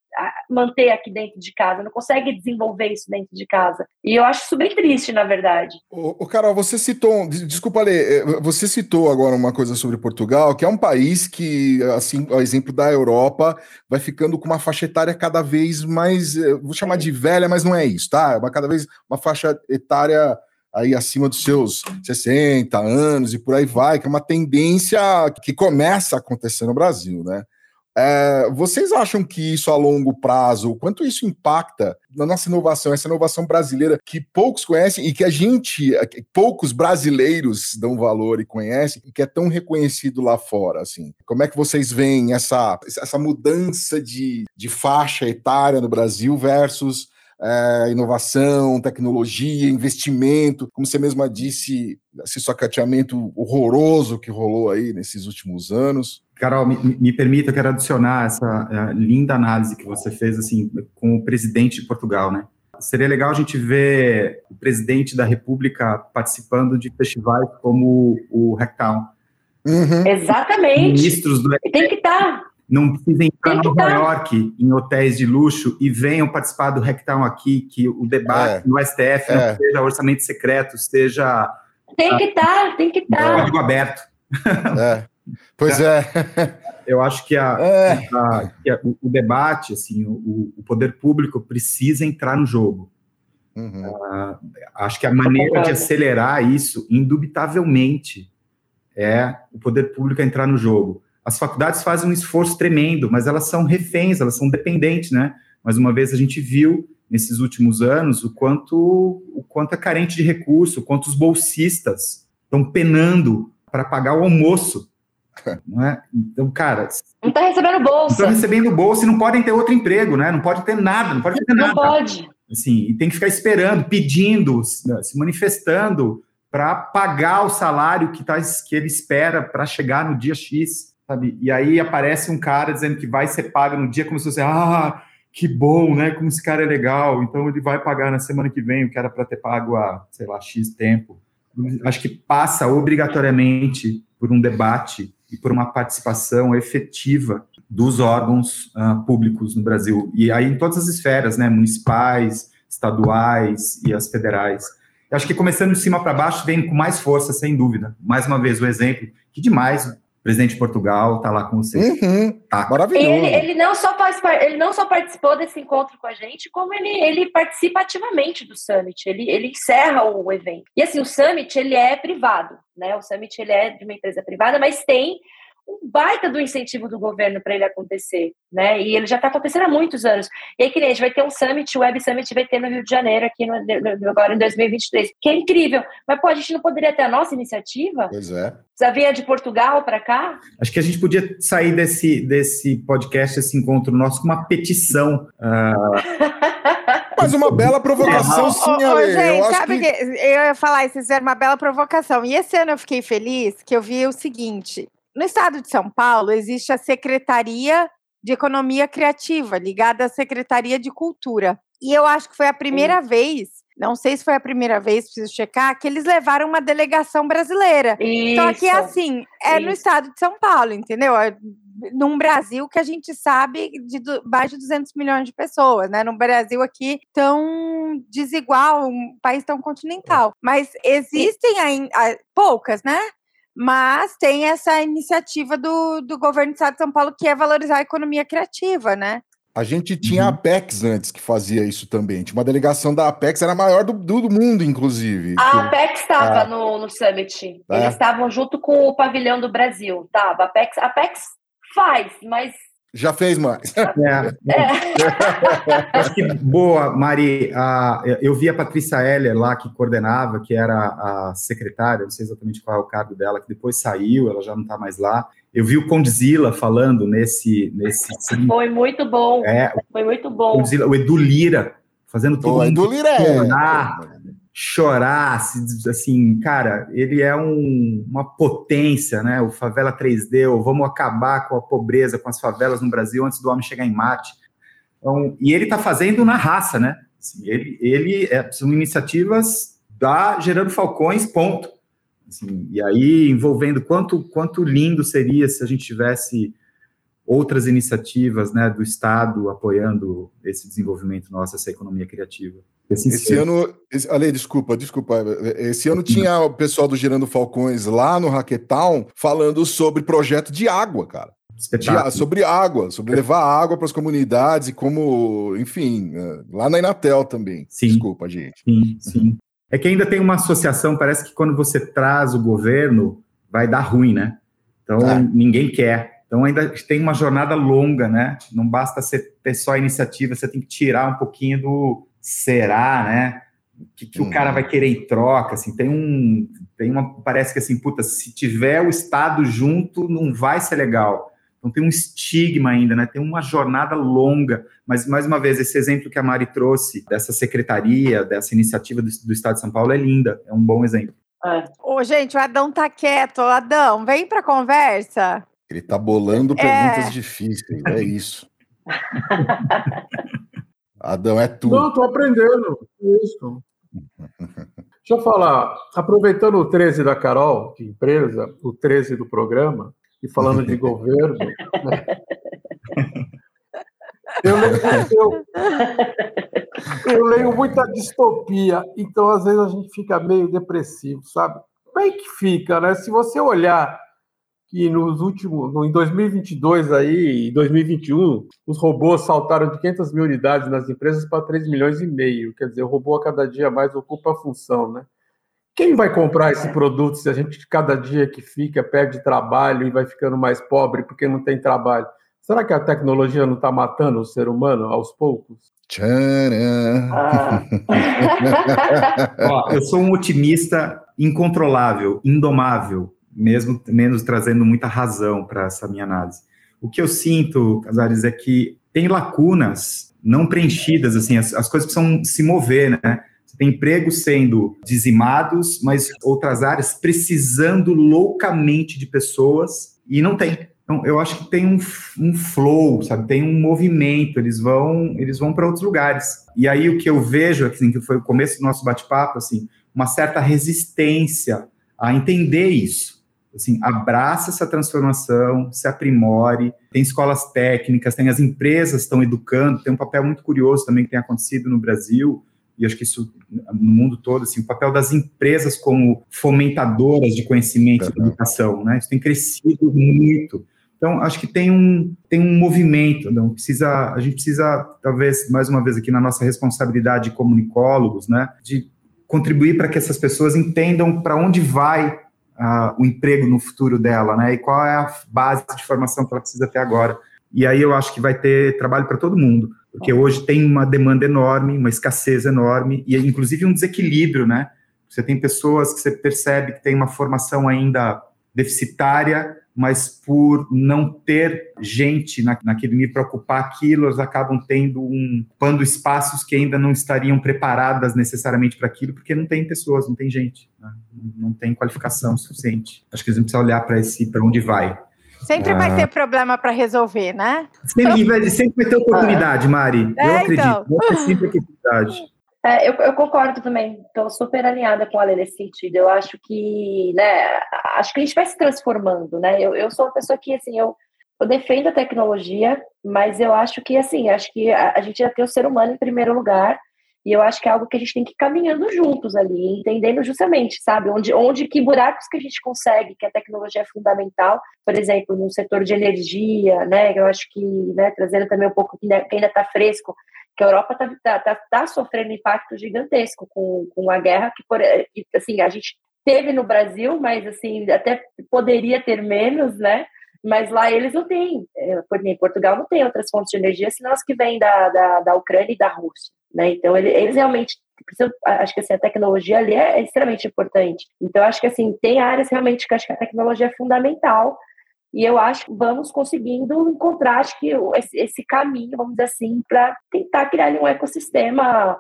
manter aqui dentro de casa, não consegue desenvolver isso dentro de casa. E eu acho isso bem triste, na verdade. O, Carol, você citou, desculpa ler, eh, você citou agora uma coisa sobre Portugal, que é um país que, assim, ao exemplo da Europa, vai ficando com uma faixa etária cada vez mais, eh, vou chamar de velha, mas não é isso, tá? É cada vez uma faixa etária aí acima dos seus 60 anos e por aí vai, que é uma tendência que começa a acontecer no Brasil, né? É, vocês acham que isso a longo prazo, quanto isso impacta na nossa inovação, essa inovação brasileira que poucos conhecem e que a gente, poucos brasileiros dão valor e conhecem e que é tão reconhecido lá fora, assim? Como é que vocês veem essa, essa mudança de, de faixa etária no Brasil versus é, inovação, tecnologia, investimento, como você mesma disse, esse socateamento horroroso que rolou aí nesses últimos anos? Carol, me, me permita, eu quero adicionar essa uh, linda análise que você fez assim com o presidente de Portugal, né? Seria legal a gente ver o presidente da República participando de festivais como o Hacktown. Uhum. Exatamente. Ministros do tem que estar. Tá. Não precisem entrar em Nova tá. York em hotéis de luxo e venham participar do Hacktown aqui, que o debate é. no STF é. não seja orçamento secreto, seja. Tem que estar, tá, tem que estar. Código aberto. É. [LAUGHS] Pois é. Eu acho que, a, [LAUGHS] é. a, que a, o, debate, assim, o, o, poder público precisa entrar no jogo. Uhum. Uh, acho que a maneira de acelerar isso, indubitavelmente, é o poder público entrar no jogo. As faculdades fazem um esforço tremendo, mas elas são reféns, elas são dependentes, né? Mais uma vez a gente viu nesses últimos anos o quanto, o quanto é carente de recurso, quanto os bolsistas estão penando para pagar o almoço. Não é? Então, cara. Não está recebendo bolsa. Estão recebendo bolsa e não podem ter outro emprego, né? Não pode ter nada, não pode ter não nada. Não pode. Assim, e tem que ficar esperando, pedindo, se manifestando para pagar o salário que, tá, que ele espera para chegar no dia X, sabe? E aí aparece um cara dizendo que vai ser pago no dia como se fosse, ah, que bom, né? Como esse cara é legal. Então ele vai pagar na semana que vem o que era para ter pago há, sei lá, X tempo. Acho que passa obrigatoriamente por um debate e por uma participação efetiva dos órgãos uh, públicos no Brasil. E aí em todas as esferas, né? Municipais, estaduais e as federais. Eu acho que começando de cima para baixo vem com mais força, sem dúvida. Mais uma vez, o exemplo que demais presidente de Portugal está lá com vocês. Uhum, tá. Maravilhoso. Ele, ele, não só faz, ele não só participou desse encontro com a gente, como ele, ele participa ativamente do summit. Ele, ele encerra o evento. E assim, o summit ele é privado, né? O summit ele é de uma empresa privada, mas tem um baita do incentivo do governo para ele acontecer, né? E ele já está acontecendo há muitos anos. E aí, que nem a gente vai ter um summit, o Web Summit vai ter no Rio de Janeiro, aqui no, agora em 2023, que é incrível. Mas, pô, a gente não poderia ter a nossa iniciativa? Pois é. Já vinha de Portugal para cá? Acho que a gente podia sair desse, desse podcast, esse encontro nosso, com uma petição. Uh... [LAUGHS] Mas uma bela provocação, é, sim, ô, ô, gente, eu sabe que... que... eu ia falar, vocês fizeram uma bela provocação. E esse ano eu fiquei feliz que eu vi o seguinte: no estado de São Paulo, existe a Secretaria de Economia Criativa, ligada à Secretaria de Cultura. E eu acho que foi a primeira Sim. vez, não sei se foi a primeira vez, preciso checar, que eles levaram uma delegação brasileira. Isso. Só que, assim, é Isso. no estado de São Paulo, entendeu? É num Brasil que a gente sabe de mais de 200 milhões de pessoas, né? Num Brasil aqui tão desigual, um país tão continental. Mas existem ainda, poucas, né? Mas tem essa iniciativa do, do governo do estado de São Paulo que é valorizar a economia criativa, né? A gente tinha uhum. a Apex antes que fazia isso também. Tinha uma delegação da Apex, era a maior do, do mundo, inclusive. A Apex estava ah. no, no Summit. É. Eles estavam junto com o pavilhão do Brasil. Tava. A Apex, a Apex faz, mas já fez mais. É. é. [LAUGHS] Acho que boa, Mari. A, eu vi a Patrícia Heller lá que coordenava, que era a secretária, não sei exatamente qual é o cargo dela, que depois saiu, ela já não está mais lá. Eu vi o Condzilla falando nesse. nesse Foi muito bom. É, Foi muito bom. Condzilla, o Edu Lira, fazendo tudo. O Edu Lira é chorar, assim, cara, ele é um, uma potência, né? O Favela 3D, o vamos acabar com a pobreza, com as favelas no Brasil antes do homem chegar em Marte. Então, e ele está fazendo na raça, né? Assim, ele, ele é, são iniciativas da Gerando Falcões, ponto. Assim, e aí envolvendo quanto, quanto lindo seria se a gente tivesse outras iniciativas né, do Estado apoiando esse desenvolvimento nosso, essa economia criativa. Esse ano, esse, Ale, desculpa, desculpa. Esse ano tinha o pessoal do Girando Falcões lá no Hackathon falando sobre projeto de água, cara. De, sobre água, sobre levar água para as comunidades e como, enfim, é, lá na Inatel também. Sim. Desculpa, gente. Sim, sim. É que ainda tem uma associação, parece que quando você traz o governo, vai dar ruim, né? Então é. ninguém quer. Então ainda tem uma jornada longa, né? Não basta ser, ter só a iniciativa, você tem que tirar um pouquinho do, será, né? O que, que uhum. o cara vai querer em troca? Assim, tem um, tem uma, parece que assim, puta, se tiver o Estado junto, não vai ser legal. Então tem um estigma ainda, né? Tem uma jornada longa. Mas, mais uma vez, esse exemplo que a Mari trouxe, dessa secretaria, dessa iniciativa do, do Estado de São Paulo, é linda, é um bom exemplo. É. Ô, gente, o Adão tá quieto. Adão, vem pra conversa. Ele tá bolando perguntas é. difíceis, é isso. [LAUGHS] Adão, é tudo. Não, estou aprendendo. Isso. [LAUGHS] Deixa eu falar, aproveitando o 13 da Carol, de empresa, o 13 do programa, e falando de [LAUGHS] governo, né? eu, leio, eu, eu leio muita distopia, então às vezes a gente fica meio depressivo, sabe? Como é que fica, né? Se você olhar que nos últimos, em 2022 aí, em 2021, os robôs saltaram de 500 mil unidades nas empresas para 3 milhões e meio. Quer dizer, o robô a cada dia mais ocupa a função, né? Quem vai comprar esse produto se a gente cada dia que fica perde trabalho e vai ficando mais pobre porque não tem trabalho? Será que a tecnologia não está matando o ser humano aos poucos? Tcharam. [LAUGHS] Ah. Ó, eu sou um otimista incontrolável, indomável, mesmo menos trazendo muita razão para essa minha análise. O que eu sinto, Casares, é que tem lacunas não preenchidas, assim, as, as coisas precisam se mover, né? Você tem empregos sendo dizimados, mas outras áreas precisando loucamente de pessoas e não tem. Então, eu acho que tem um, um flow, sabe? Tem um movimento, eles vão, eles vão para outros lugares. E aí o que eu vejo, assim, que foi o começo do nosso bate-papo, assim, uma certa resistência a entender isso. Assim, abraça essa transformação, se aprimore. Tem escolas técnicas, tem as empresas estão educando, tem um papel muito curioso também que tem acontecido no Brasil, e acho que isso no mundo todo, assim, o papel das empresas como fomentadoras de conhecimento e educação, né? Isso tem crescido muito. Então, acho que tem um, tem um movimento, não precisa, a gente precisa, talvez, mais uma vez aqui na nossa responsabilidade de comunicólogos, né, de contribuir para que essas pessoas entendam para onde vai uh, o emprego no futuro dela, né, e qual é a base de formação que ela precisa ter agora. E aí eu acho que vai ter trabalho para todo mundo, porque hoje tem uma demanda enorme, uma escassez enorme, e inclusive um desequilíbrio, né, você tem pessoas que você percebe que tem uma formação ainda deficitária, mas por não ter gente na, naquele nível para ocupar aquilo, elas acabam tendo um ocupando espaços que ainda não estariam preparadas necessariamente para aquilo, porque não tem pessoas, não tem gente, né? não tem qualificação suficiente. Acho que a gente precisa olhar para esse para onde vai. Sempre ah. vai ter problema para resolver, né? Sempre vai, sempre vai ter oportunidade, Mari. É, eu acredito. Então. Sempre oportunidade. [LAUGHS] É, eu, eu, concordo também, estou super alinhada com a Lê nesse sentido. Eu acho que, né, acho que a gente vai se transformando, né? Eu, eu sou uma pessoa que, assim, eu, eu defendo a tecnologia, mas eu acho que, assim, acho que a, a gente já tem o ser humano em primeiro lugar, e eu acho que é algo que a gente tem que ir caminhando juntos ali, entendendo justamente, sabe, onde, onde que buracos que a gente consegue, que a tecnologia é fundamental, por exemplo, no setor de energia, né? Eu acho que, né, trazendo também um pouco que ainda está fresco, que a Europa está tá, tá, tá sofrendo impacto gigantesco com, com a guerra que, por, assim, a gente teve no Brasil, mas assim, até poderia ter menos, né? Mas lá eles não têm, é, em Portugal não tem outras fontes de energia, senão as que vêm da, da, da Ucrânia e da Rússia, né? Então eles, realmente precisam, acho que assim, a tecnologia ali é, é extremamente importante. Então acho que assim, tem áreas realmente que acho que a tecnologia é fundamental e eu acho que vamos conseguindo encontrar, acho que esse, caminho, vamos dizer assim, para tentar criar um ecossistema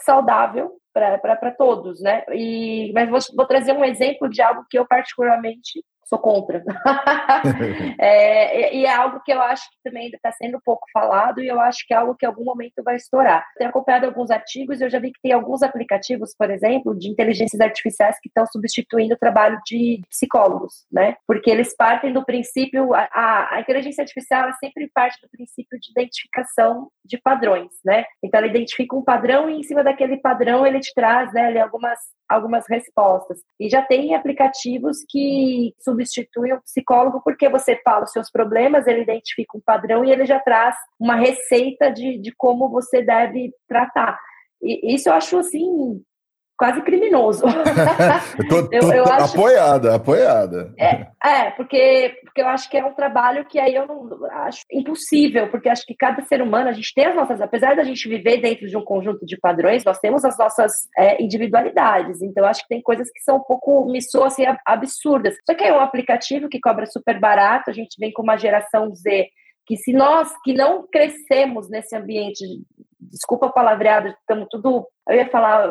saudável para todos, né? E, mas vou, vou trazer um exemplo de algo que eu particularmente sou contra. [LAUGHS] é, e é algo que eu acho que também ainda está sendo pouco falado e eu acho que é algo que em algum momento vai estourar. Tenho acompanhado alguns artigos e eu já vi que tem alguns aplicativos, por exemplo, de inteligências artificiais que estão substituindo o trabalho de psicólogos, né? Porque eles partem do princípio, a, a inteligência artificial ela sempre parte do princípio de identificação de padrões, né? Então ela identifica um padrão e em cima daquele padrão ele te traz, né, algumas algumas respostas. E já tem aplicativos que substituem o psicólogo porque você fala os seus problemas, ele identifica um padrão e ele já traz uma receita de, de como você deve tratar. E isso eu acho assim quase criminoso. [LAUGHS] eu tô, tô, eu, eu tô acho... apoiada, apoiada. É, é, porque, porque eu acho que é um trabalho que aí eu não acho impossível, porque acho que cada ser humano, a gente tem as nossas, apesar da gente viver dentro de um conjunto de padrões, nós temos as nossas é, individualidades. Então, acho que tem coisas que são um pouco, me soam assim, absurdas. Só que é um aplicativo que cobra super barato, a gente vem com uma geração Z que se nós que não crescemos nesse ambiente desculpa a palavreada, estamos tudo. Eu ia falar,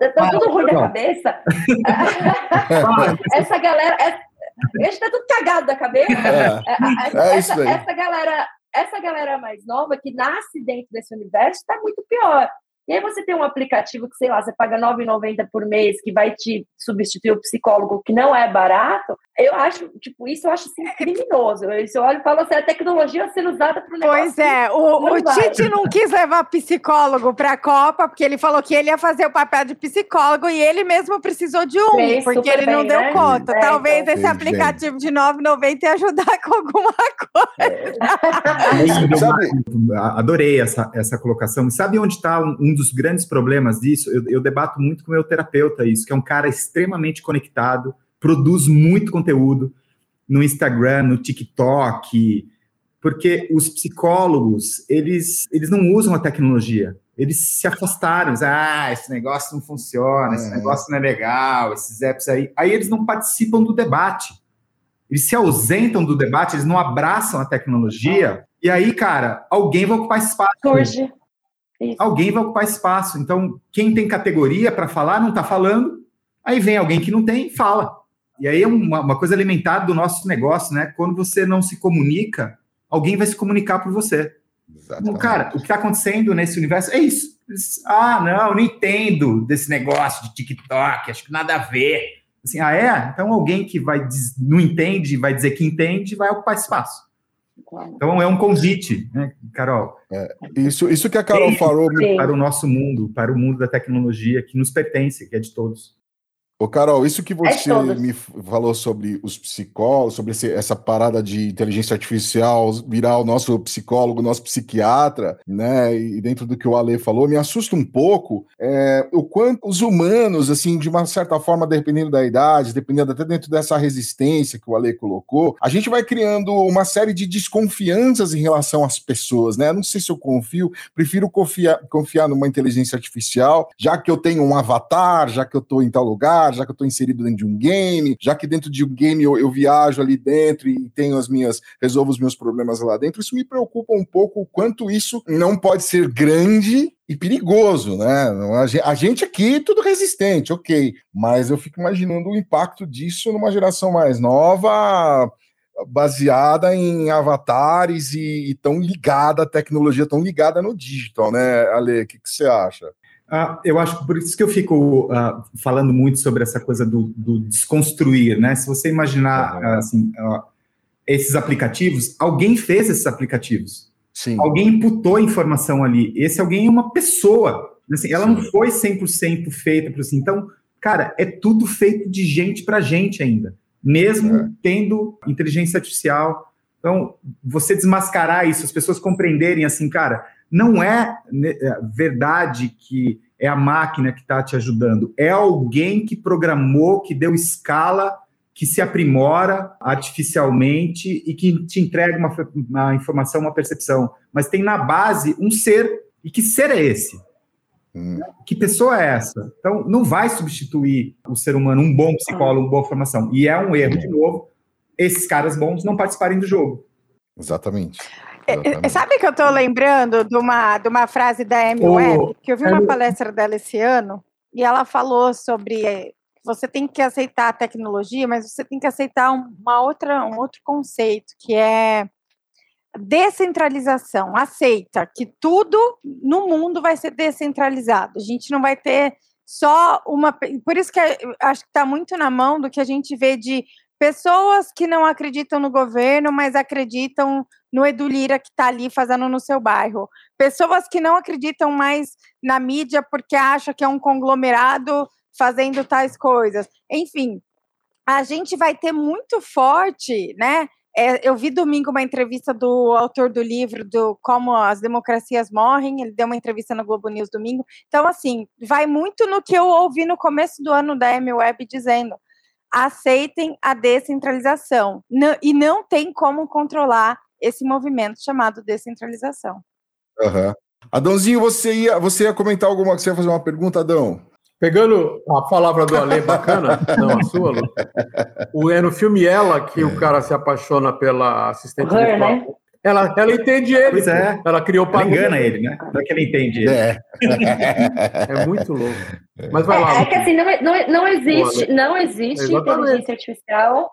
está tudo ruim da cabeça. [LAUGHS] essa galera. Essa, a gente está tudo cagado da cabeça. É, é, é essa, essa, galera, essa galera mais nova que nasce dentro desse universo está muito pior. E aí você tem um aplicativo que, sei lá, você paga R$ 9,90 por mês, que vai te substituir o psicólogo, que não é barato, eu acho, tipo, isso eu acho assim, criminoso. Isso eu olho e falo assim, a tecnologia sendo usada para o negócio. Pois é, o, o Tite não quis levar psicólogo para a Copa, porque ele falou que ele ia fazer o papel de psicólogo e ele mesmo precisou de um, Fez porque ele bem, não deu né? conta. É, Talvez então. esse aplicativo de R$ 9,90 ia ajudar com alguma coisa. [LAUGHS] Adorei essa, essa colocação. Sabe onde está um, um dos grandes problemas disso? Eu, eu debato muito com o meu terapeuta isso, que é um cara extremamente conectado, produz muito conteúdo no Instagram, no TikTok, porque os psicólogos, eles, eles não usam a tecnologia. Eles se afastaram, dizem, ah, esse negócio não funciona, esse É. negócio não é legal, esses apps aí. Aí eles não participam do debate. Eles se ausentam do debate, eles não abraçam a tecnologia. E aí, cara, alguém vai ocupar espaço. Surge. Isso. Alguém vai ocupar espaço. Então, quem tem categoria para falar não está falando. Aí vem alguém que não tem e fala. E aí é uma, uma coisa alimentada do nosso negócio, né? Quando você não se comunica, alguém vai se comunicar por você. Então, Exatamente. cara, o que está acontecendo nesse universo é isso. Ah, não, não entendo desse negócio de TikTok, acho que nada a ver. Assim, ah, é? Então alguém que vai diz- não entende, vai dizer que entende, vai ocupar espaço. Então é um convite, né, Carol? Isso, isso que a Carol Sim. falou, Sim. para o nosso mundo, para o mundo da tecnologia que nos pertence, que é de todos. Ô, Carol, isso que É você me falou sobre os psicólogos, sobre esse- essa parada de inteligência artificial virar o nosso psicólogo, nosso psiquiatra, né? E dentro do que o Ale falou, me assusta um pouco é, o quanto os humanos, assim, de uma certa forma, dependendo da idade, dependendo até dentro dessa resistência que o Ale colocou, a gente vai criando uma série de desconfianças em relação às pessoas, né? Não sei se eu confio, prefiro confiar, confiar numa inteligência artificial, já que eu tenho um avatar, já que eu estou em tal lugar, já que eu estou inserido dentro de um game, já que dentro de um game eu, eu viajo ali dentro e tenho as minhas, resolvo os meus problemas lá dentro. Isso me preocupa um pouco o quanto isso não pode ser grande e perigoso, né? A gen- a gente aqui tudo resistente, ok, mas eu fico imaginando o impacto disso numa geração mais nova, baseada em avatares e, e tão ligada à tecnologia, tão ligada no digital, né, Ale? O que você acha? Ah, eu acho que por isso que eu fico ah, falando muito sobre essa coisa do, do desconstruir, né? Se você imaginar Uhum. assim, ah, esses aplicativos, alguém fez esses aplicativos, Sim. alguém imputou informação ali. Esse alguém é uma pessoa, assim, ela não Sim. foi 100% feita por assim. Então, cara, é tudo feito de gente para gente ainda, mesmo É. tendo inteligência artificial. Então, você desmascarar isso, as pessoas compreenderem assim, cara, não é né, é, verdade que é a máquina que está te ajudando, é alguém que programou, que deu escala, que se aprimora artificialmente e que te entrega uma, uma informação, uma percepção. Mas tem na base um ser, e que ser é esse? Hum. Que pessoa é essa? Então, não vai substituir o ser humano, um bom psicólogo, uma boa formação. E é um erro, de novo, esses caras bons não participarem do jogo. Exatamente. É, é, Exatamente. Sabe que eu tô lembrando de uma, de uma frase da Amy Ô, Webb, que eu vi uma palestra dela esse ano, e ela falou sobre eh, você tem que aceitar a tecnologia, mas você tem que aceitar um- uma outra, um outro conceito, que é descentralização. Aceita que tudo no mundo vai ser descentralizado. A gente não vai ter só uma. Por isso que eu acho que está muito na mão do que a gente vê de pessoas que não acreditam no governo, mas acreditam no Edu Lira que está ali fazendo no seu bairro. Pessoas que não acreditam mais na mídia porque acham que é um conglomerado fazendo tais coisas. Enfim, a gente vai ter muito forte, né? É, eu vi domingo uma entrevista do autor do livro do Como as Democracias Morrem. Ele deu uma entrevista no Globo News domingo. Então, assim, vai muito no que eu ouvi no começo do ano da M Web dizendo: aceitem a descentralização. Não- e não tem como controlar esse movimento chamado descentralização. Aham. Adãozinho, você ia, você ia comentar alguma coisa? Você ia fazer uma pergunta, Adão? Pegando a palavra do Ale, [LAUGHS] bacana, não a sua, Lu. O, é no filme Ela que o cara se apaixona pela assistente Her, virtual. né? Ela, ela entende ele. Pois é. Ela criou Ela engana ele, né? Não é que ele entende ele. É. É muito louco. Mas vai lá. É, é Lu. que assim, não, não, não existe, não existe Exatamente. inteligência artificial.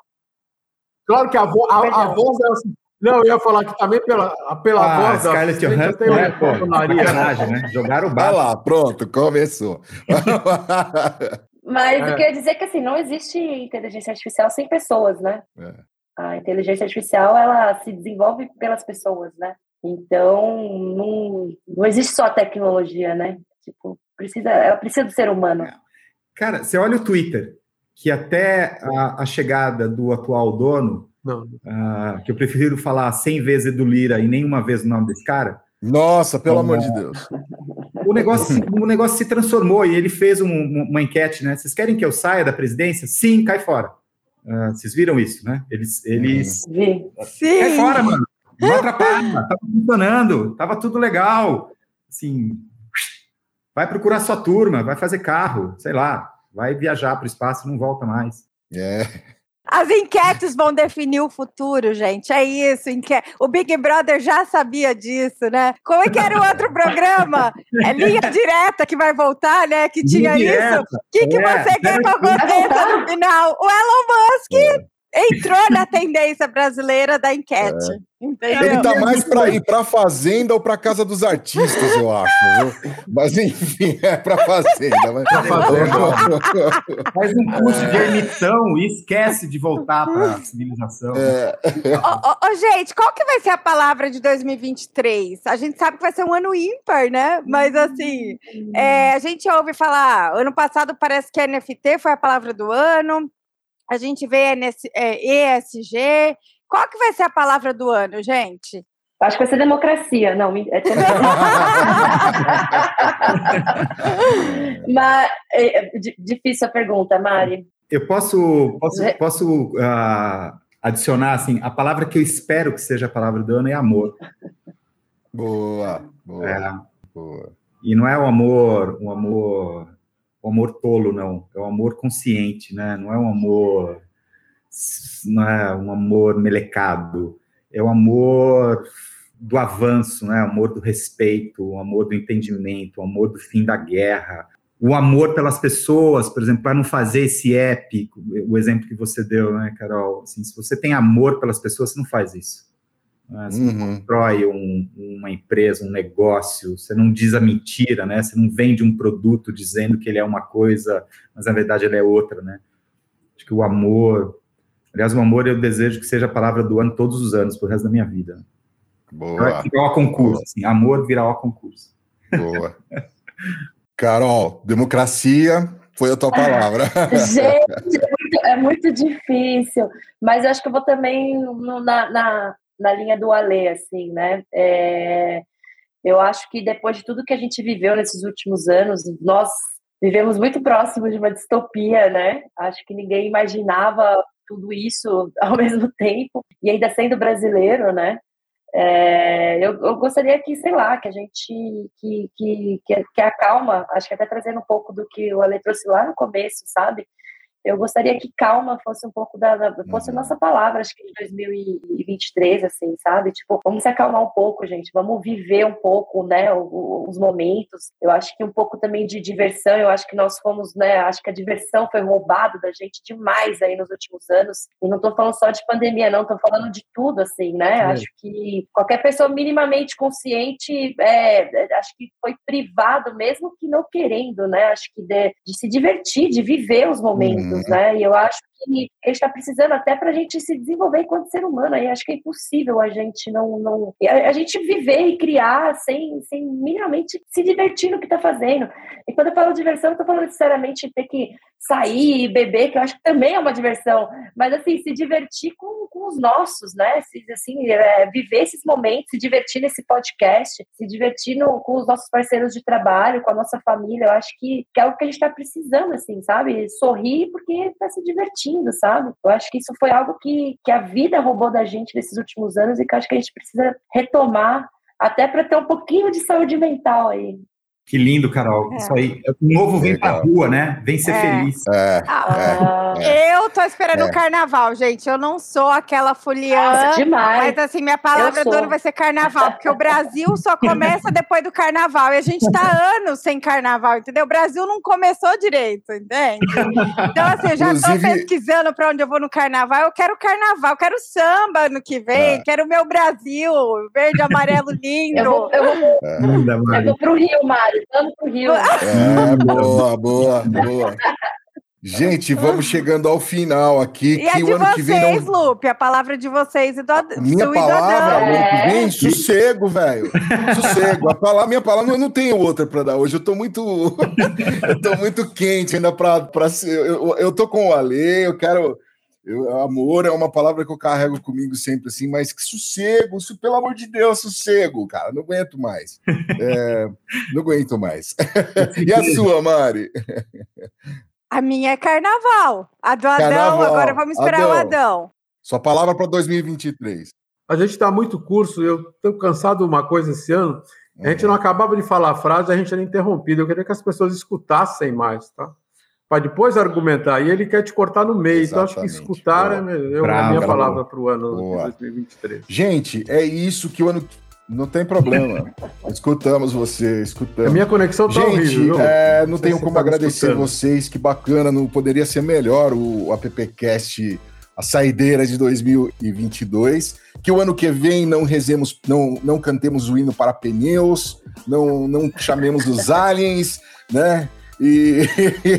Claro que a, vo a, a voz dela. assim, Não, eu ia falar que também pela, pela Ah, voz Scarlett Johansson, tem né? Pô, sacanagem, né? Jogaram o Vai barco. lá, pronto, começou. Mas É. eu queria dizer que assim, não existe inteligência artificial sem pessoas, né? É. A inteligência artificial, ela se desenvolve pelas pessoas, né? Então, não, não existe só tecnologia, né? Tipo, precisa, ela precisa do ser humano. Cara, você olha o Twitter, que até a, a chegada do atual dono, Não, ah, que eu prefiro falar 100 vezes Edu Lira e nenhuma vez o nome desse cara, Nossa, pelo amor de Deus. o negócio, se- [LAUGHS] o negócio se transformou e ele fez um- uma enquete, né? Vocês querem que eu saia da presidência? Sim, cai fora. Ah, vocês viram isso, né? Eles, eles Vi. Cai Sim. fora, mano. Não atrapalha, tava funcionando, tava tudo legal. Assim, vai procurar sua turma, vai fazer carro, sei lá, vai viajar para o espaço e não volta mais. É. As enquetes vão definir o futuro, gente. É isso. Enque... O Big Brother já sabia disso, né? Como é que era o outro programa? É linha [LAUGHS] direta que vai voltar, né? Que tinha Linha isso. O que, que É, você quer que aconteça no final? O Elon Musk entrou na tendência brasileira da enquete. Entendeu? Ele tá mais para ir para fazenda ou para casa dos artistas, eu acho. viu? Mas enfim, é para fazenda. Mas... Pra fazenda. [LAUGHS] Faz um curso de ermitão e esquece de voltar para a civilização. É, ô, ô, gente, qual que vai ser a palavra de 2023? A gente sabe que vai ser um ano ímpar, né? Mas assim, é, a gente ouve falar, ano passado parece que NFT foi a palavra do ano, a gente vê NS, é, ESG. Qual que vai ser a palavra do ano, gente? Acho que vai ser democracia. Não, me- é [LAUGHS] Mas é, é, di- difícil a pergunta, Mari. Eu posso, posso, posso ah, adicionar assim, a palavra que eu espero que seja a palavra do ano é amor. boa, boa, É, boa. e não é o amor, um amor, o amor tolo, não. É o amor consciente, né? Não é um amor, não é um amor melecado. É o amor do avanço, né? O amor do respeito, o amor do entendimento, o amor do fim da guerra, o amor pelas pessoas, por exemplo, para não fazer esse app, o exemplo que você deu, né, Carol? Assim, se você tem amor pelas pessoas, você não faz isso. Né? Você não Uhum. constrói um- uma empresa, um negócio, você não diz a mentira, né? Você não vende um produto dizendo que ele é uma coisa, mas na verdade ele é outra, né? Acho que o amor, aliás, o amor eu desejo que seja a palavra do ano todos os anos, pro resto da minha vida. Boa, Virar o concurso, assim, amor virar o concurso. boa. Carol, democracia foi a tua palavra. [LAUGHS] Gente, é muito, é muito difícil. Mas eu acho que eu vou também no- na, na, na linha do Alê, assim, né? É, eu acho que depois de tudo que a gente viveu nesses últimos anos, nós vivemos muito próximo de uma distopia, né? Acho que ninguém imaginava tudo isso [LAUGHS] ao mesmo tempo, e ainda sendo brasileiro, né? É, eu, eu gostaria que, sei lá, que a gente que, que, que, a calma, acho que até trazendo um pouco do que o Ale trouxe lá no começo, sabe? Eu gostaria que calma fosse um pouco da, da fosse a Uhum. nossa palavra, acho que de 2023, assim, sabe? Tipo, vamos se acalmar um pouco, gente, vamos viver um pouco, né, os momentos. Eu acho que um pouco também de diversão, eu acho que nós fomos, né, acho que a diversão foi roubada da gente demais aí nos últimos anos. E não tô falando só de pandemia, não, tô falando de tudo, assim, né? Sim. Acho que qualquer pessoa minimamente consciente, é, é, acho que foi privado, mesmo que não querendo, né? Acho que de, de se divertir, de viver os momentos, Uhum. Né? E eu acho que a gente está precisando até para a gente se desenvolver enquanto ser humano. Aí acho que é impossível a gente não, não a, gente viver e criar sem, sem minimamente se divertir no que está fazendo. E quando eu falo diversão, não estou falando necessariamente ter que sair e beber, que eu acho que também é uma diversão, mas assim, se divertir com, com os nossos, né? Se, assim, é, viver esses momentos, se divertir nesse podcast, se divertir no, com os nossos parceiros de trabalho, com a nossa família, eu acho que, que é o que a gente está precisando, assim, sabe? Sorrir porque está se divertindo, sabe? Eu acho que isso foi algo que, que a vida roubou da gente nesses últimos anos e que eu acho que a gente precisa retomar até para ter um pouquinho de saúde mental aí. Que lindo, Carol. É. Isso aí. O novo vem pra Legal. rua, né? Vem ser É. feliz. É, Ah, Ah, Eu tô esperando É. o carnaval, gente. Eu não sou aquela nossa, demais. Mas assim, minha palavra do ano vai ser carnaval, porque o Brasil só [LAUGHS] começa depois do carnaval. E a gente tá anos sem carnaval, entendeu? O Brasil não começou direito, entende? Então, assim, eu já tô Inclusive- pesquisando pra onde eu vou no carnaval. Eu quero carnaval, eu quero samba no que vem, É. quero o meu Brasil, verde, amarelo, [LAUGHS] lindo. Eu vou, eu, vou, Linda, eu vou pro Rio, Mário. Vamos pro Rio. [LAUGHS] é, boa, boa, boa. Gente, vamos chegando ao final aqui. E a que de o ano que vem vocês, não. Lupe, a palavra de vocês e do Minha do palavra, ano que É. vem, sossego, velho. Sossego. A palavra, minha palavra, eu não tenho outra para dar hoje. Eu tô muito, [LAUGHS] eu tô muito quente ainda para ser. Eu, eu tô com o Ale, eu quero. eu- amor é uma palavra que eu carrego comigo sempre assim, mas que sossego, isso, pelo amor de Deus, sossego, cara, não aguento mais. É, não aguento mais. [LAUGHS] e a sua, Mari? A minha é carnaval. A do Adão, Carnaval. agora vamos esperar o Adão. Adão. Sua palavra para 2023. A gente dá muito curso, eu estou cansado de uma coisa esse ano. A gente não acabava de falar a frase, a gente era interrompido. Eu queria que as pessoas escutassem mais, tá? Para depois argumentar. E ele quer te cortar no meio. Então, acho que escutar é, é a minha palavra para o ano Boa. de 2023. Gente, é isso que o ano não tem problema. [LAUGHS] Escutamos você, escutamos. A minha conexão tá Gente, horrível. É, não, não tenho como agradecer escutando. vocês, que bacana, não poderia ser melhor o, o AppCast, a saideira de 2022. Que o ano que vem não rezemos, não, não cantemos o hino para pneus, não, não chamemos os [LAUGHS] aliens, né? E,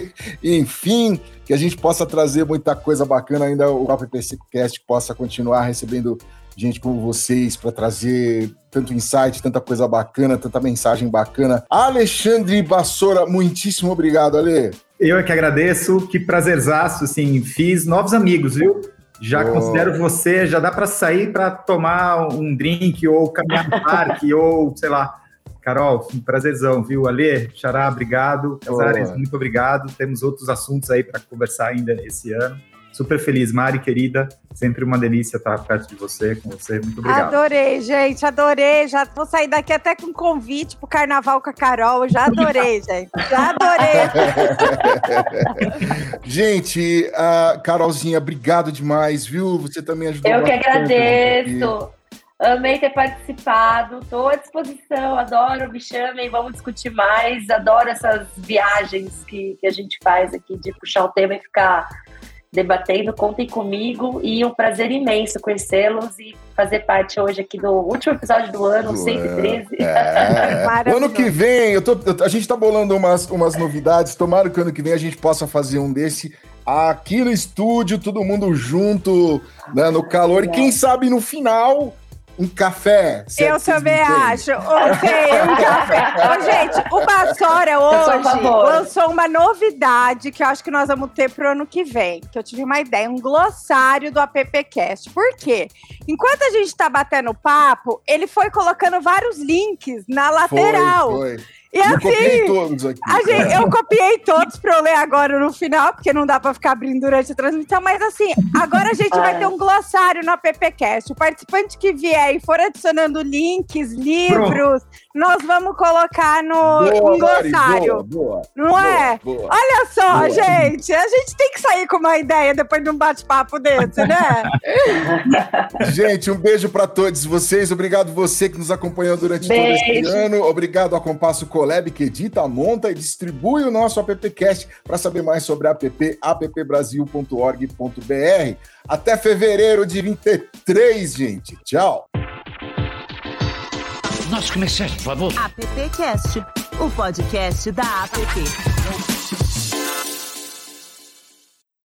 [LAUGHS] enfim, que a gente possa trazer muita coisa bacana ainda, o AppCast possa continuar recebendo gente como vocês para trazer tanto insight, tanta coisa bacana, tanta mensagem bacana. Alexandre Bassoura, muitíssimo obrigado, Ale. Eu é que agradeço, que prazerzaço, assim, fiz novos amigos, viu? Já oh. considero você, já dá para sair para tomar um drink ou caminhar no parque [LAUGHS] ou, sei lá. Carol, um prazerzão, viu? Ale, Xará, obrigado. Casares, oh. muito obrigado. Temos outros assuntos aí para conversar ainda esse ano super feliz. Mari, querida, sempre uma delícia estar perto de você, com você. Muito obrigado. Adorei, gente, adorei. Já vou sair daqui até com convite pro carnaval com a Carol. Já adorei, [LAUGHS] gente. Já adorei. [LAUGHS] gente, a Carolzinha, obrigado demais, viu? Você também ajudou Eu que agradeço. Amei ter participado, estou à disposição, adoro, me chamem, vamos discutir mais, adoro essas viagens que, que a gente faz aqui de puxar o tema e ficar debatendo. Contem comigo e um prazer imenso conhecê-los e fazer parte hoje aqui do último episódio do ano, do 113. [LAUGHS] É. ano que vem, eu tô, a gente está bolando umas, umas novidades. Tomara que ano que vem a gente possa fazer um desse aqui no estúdio, todo mundo junto, né, no calor. E quem sabe no final um café. Eu também acho. Ok, um café. Ô, gente, o Bassora hoje lançou uma novidade que eu acho que nós vamos ter pro ano que vem. Que eu tive uma ideia, um glossário do AppCast. Por quê? Enquanto a gente tá batendo papo, ele foi colocando vários links na lateral. Foi, foi. E eu assim, copiei todos aqui. Gente, eu copiei todos para eu ler agora no final, porque não dá para ficar abrindo durante a transmissão. Mas assim, agora a gente vai ter um glossário no AppCast. O participante que vier e for adicionando links, livros, Pronto. Nós vamos colocar no boa, um glossário. Boa, boa, não é? Olha só, gente, a gente tem que sair com uma ideia depois de um bate-papo desse, né? [LAUGHS] gente, um beijo para todos vocês. Obrigado você que nos acompanhou durante beijo. todo este ano. Obrigado ao Compasso Colab que edita, monta e distribui o nosso AppCast. Para saber mais sobre a app, appbrasil.org.br. Até fevereiro de 23, gente. Tchau. Nosso comerciante, por favor. AppCast, o podcast da App.